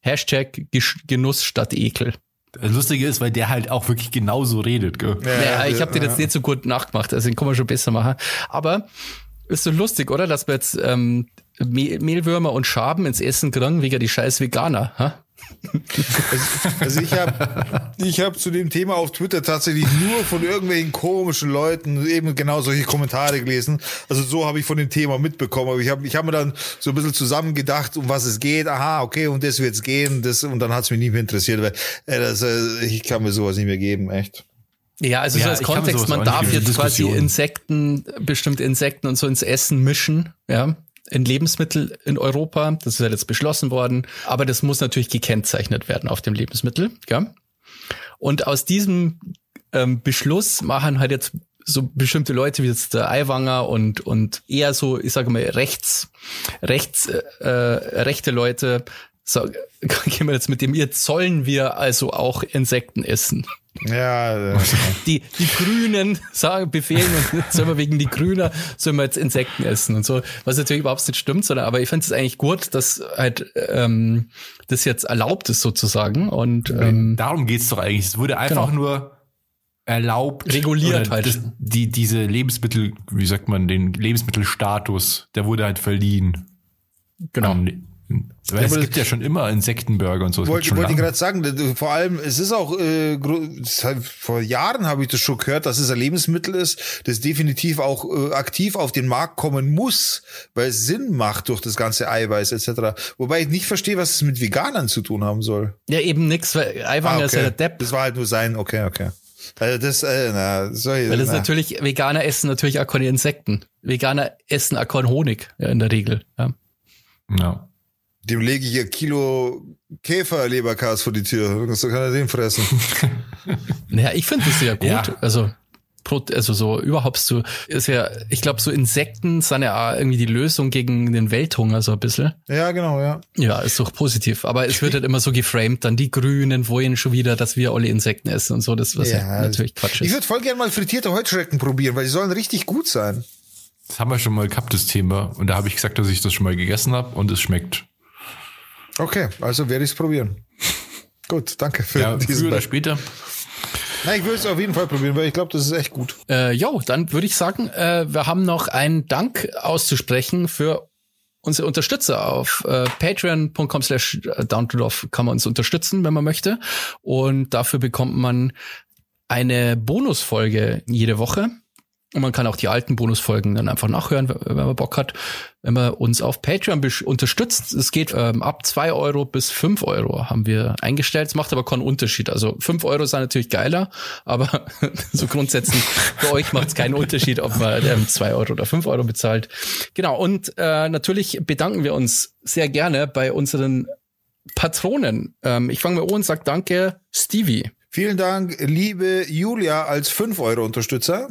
Hashtag Genuss statt Ekel. Das Lustige ist, weil der halt auch wirklich genauso redet. Gell? Ja, ja ich habe den jetzt nicht so gut nachgemacht, also den kann man schon besser machen. Aber ist so lustig, oder? Dass wir jetzt ähm, Mehlwürmer und Schaben ins Essen kriegen, wegen die scheiß Veganer. Ha? Also, also ich habe ich hab zu dem Thema auf Twitter tatsächlich nur von irgendwelchen komischen Leuten eben genau solche Kommentare gelesen. Also so habe ich von dem Thema mitbekommen. Aber ich habe ich hab mir dann so ein bisschen zusammengedacht, um was es geht. Aha, okay, um das wird's gehen. Das, und dann hat's mich nicht mehr interessiert, weil äh, das, äh, ich kann mir sowas nicht mehr geben, echt. Ja, also ja, so als Kontext, man darf jetzt quasi Insekten, bestimmte Insekten und so ins Essen mischen, ja in Lebensmittel in Europa. Das ist ja jetzt beschlossen worden. Aber das muss natürlich gekennzeichnet werden auf dem Lebensmittel. Ja? Und aus diesem ähm, Beschluss machen halt jetzt so bestimmte Leute wie jetzt der Aiwanger und und eher so, ich sage mal rechts rechts äh, rechte Leute so, gehen wir jetzt mit dem, jetzt sollen wir also auch Insekten essen. Ja, die, die Grünen sagen, befehlen und sollen wir wegen die Grünen sollen wir jetzt Insekten essen und so, was natürlich überhaupt nicht stimmt, sondern aber ich finde es eigentlich gut, dass halt ähm, das jetzt erlaubt ist sozusagen und ähm, darum geht's doch eigentlich. Es wurde einfach genau. nur erlaubt, reguliert halt. Das, die diese Lebensmittel, wie sagt man, den Lebensmittelstatus, der wurde halt verliehen. Genau. Weil es gibt ja schon immer Insektenburger und so. Wollte wollt ich gerade sagen, vor allem, es ist auch, äh, vor Jahren habe ich das schon gehört, dass es ein Lebensmittel ist, das definitiv auch äh, aktiv auf den Markt kommen muss, weil es Sinn macht durch das ganze Eiweiß etc. Wobei ich nicht verstehe, was es mit Veganern zu tun haben soll. Ja, eben nix, weil Eiwanger ah, okay. ist ja der Depp. Das war halt nur sein, okay, okay. Also das, äh, na, sorry, Weil das na. natürlich, Veganer essen natürlich auch keine Insekten. Veganer essen auch keinen Honig, ja, in der Regel. Ja. ja. Dem lege ich ein Kilo Käferleberkas vor die Tür. So kann er den fressen. naja, ich finde das ja gut. Ja. Also, also so überhaupt so ist ja, ich glaube, so Insekten sind ja irgendwie die Lösung gegen den Welthunger so ein bisschen. Ja, genau, ja. Ja, ist doch positiv. Aber es wird halt immer so geframed, dann die Grünen wollen schon wieder, dass wir alle Insekten essen und so, das was ja, halt natürlich Quatsch ist. Ich würde voll gerne mal frittierte Heuschrecken probieren, weil die sollen richtig gut sein. Das haben wir schon mal gehabt, das Thema. Und da habe ich gesagt, dass ich das schon mal gegessen habe und es schmeckt Okay, also werde ich es probieren. Gut, danke für ja, diesen früher oder später. Na, ich würde es auf jeden Fall probieren, weil ich glaube, das ist echt gut. Äh, jo, dann würde ich sagen, äh, wir haben noch einen Dank auszusprechen für unsere Unterstützer auf äh, patreon.com slash downtodorf kann man uns unterstützen, wenn man möchte. Und dafür bekommt man eine Bonusfolge jede Woche. Und man kann auch die alten Bonusfolgen dann einfach nachhören, wenn man Bock hat, wenn man uns auf Patreon unterstützt. Es geht ähm, ab zwei Euro bis fünf Euro haben wir eingestellt. Es macht aber keinen Unterschied. Also fünf Euro sind natürlich geiler, aber so grundsätzlich für euch macht es keinen Unterschied, ob man ähm, zwei Euro oder fünf Euro bezahlt. Genau. Und äh, natürlich bedanken wir uns sehr gerne bei unseren Patronen. Ähm, ich fange mal an und sage danke, Stevie. Vielen Dank, liebe Julia als 5-Euro-Unterstützer.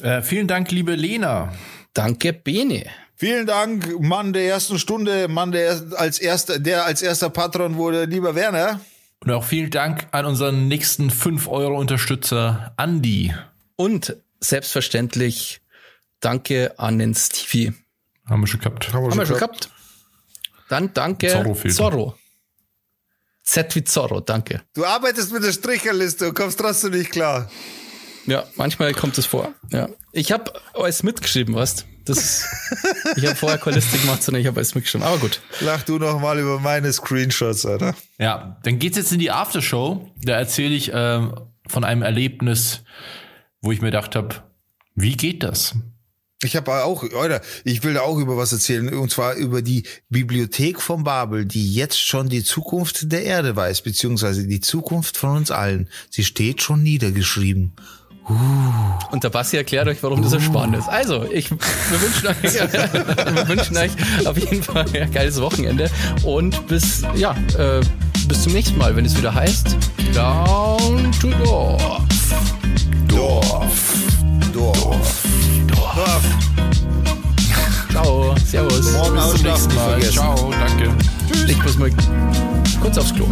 Äh, vielen Dank, liebe Lena. Danke, Bene. Vielen Dank, Mann der ersten Stunde, Mann, der als erster, der als erster Patron wurde, lieber Werner. Und auch vielen Dank an unseren nächsten 5-Euro-Unterstützer, Andy. Und selbstverständlich danke an den Stevie. Haben wir schon gehabt. Haben wir, Haben wir schon gehabt. Dann danke Zorro. Zorro. Z wie Zorro, danke. Du arbeitest mit der Stricherliste und kommst trotzdem nicht klar. Ja, manchmal kommt es vor. Ja. Ich habe alles mitgeschrieben, weißt das ist, Ich habe vorher keine Liste gemacht, sondern ich habe alles mitgeschrieben. Aber gut. Lach du noch mal über meine Screenshots, oder? Ja, dann geht's jetzt in die Aftershow. Da erzähle ich ähm, von einem Erlebnis, wo ich mir gedacht habe, wie geht das? Ich habe auch, oder ich will da auch über was erzählen, und zwar über die Bibliothek von Babel, die jetzt schon die Zukunft der Erde weiß, beziehungsweise die Zukunft von uns allen. Sie steht schon niedergeschrieben. Und der Basti erklärt euch, warum das so spannend ist. Also, ich, wir, wünschen euch, wir wünschen euch auf jeden Fall ein geiles Wochenende und bis, ja, äh, bis zum nächsten Mal, wenn es wieder heißt Down to Dorf. Dorf. Dorf. Dorf. Ciao, servus. Morgen bis zum nächsten Mal. Ciao, danke. Tschüss. Ich muss mal kurz aufs Klo.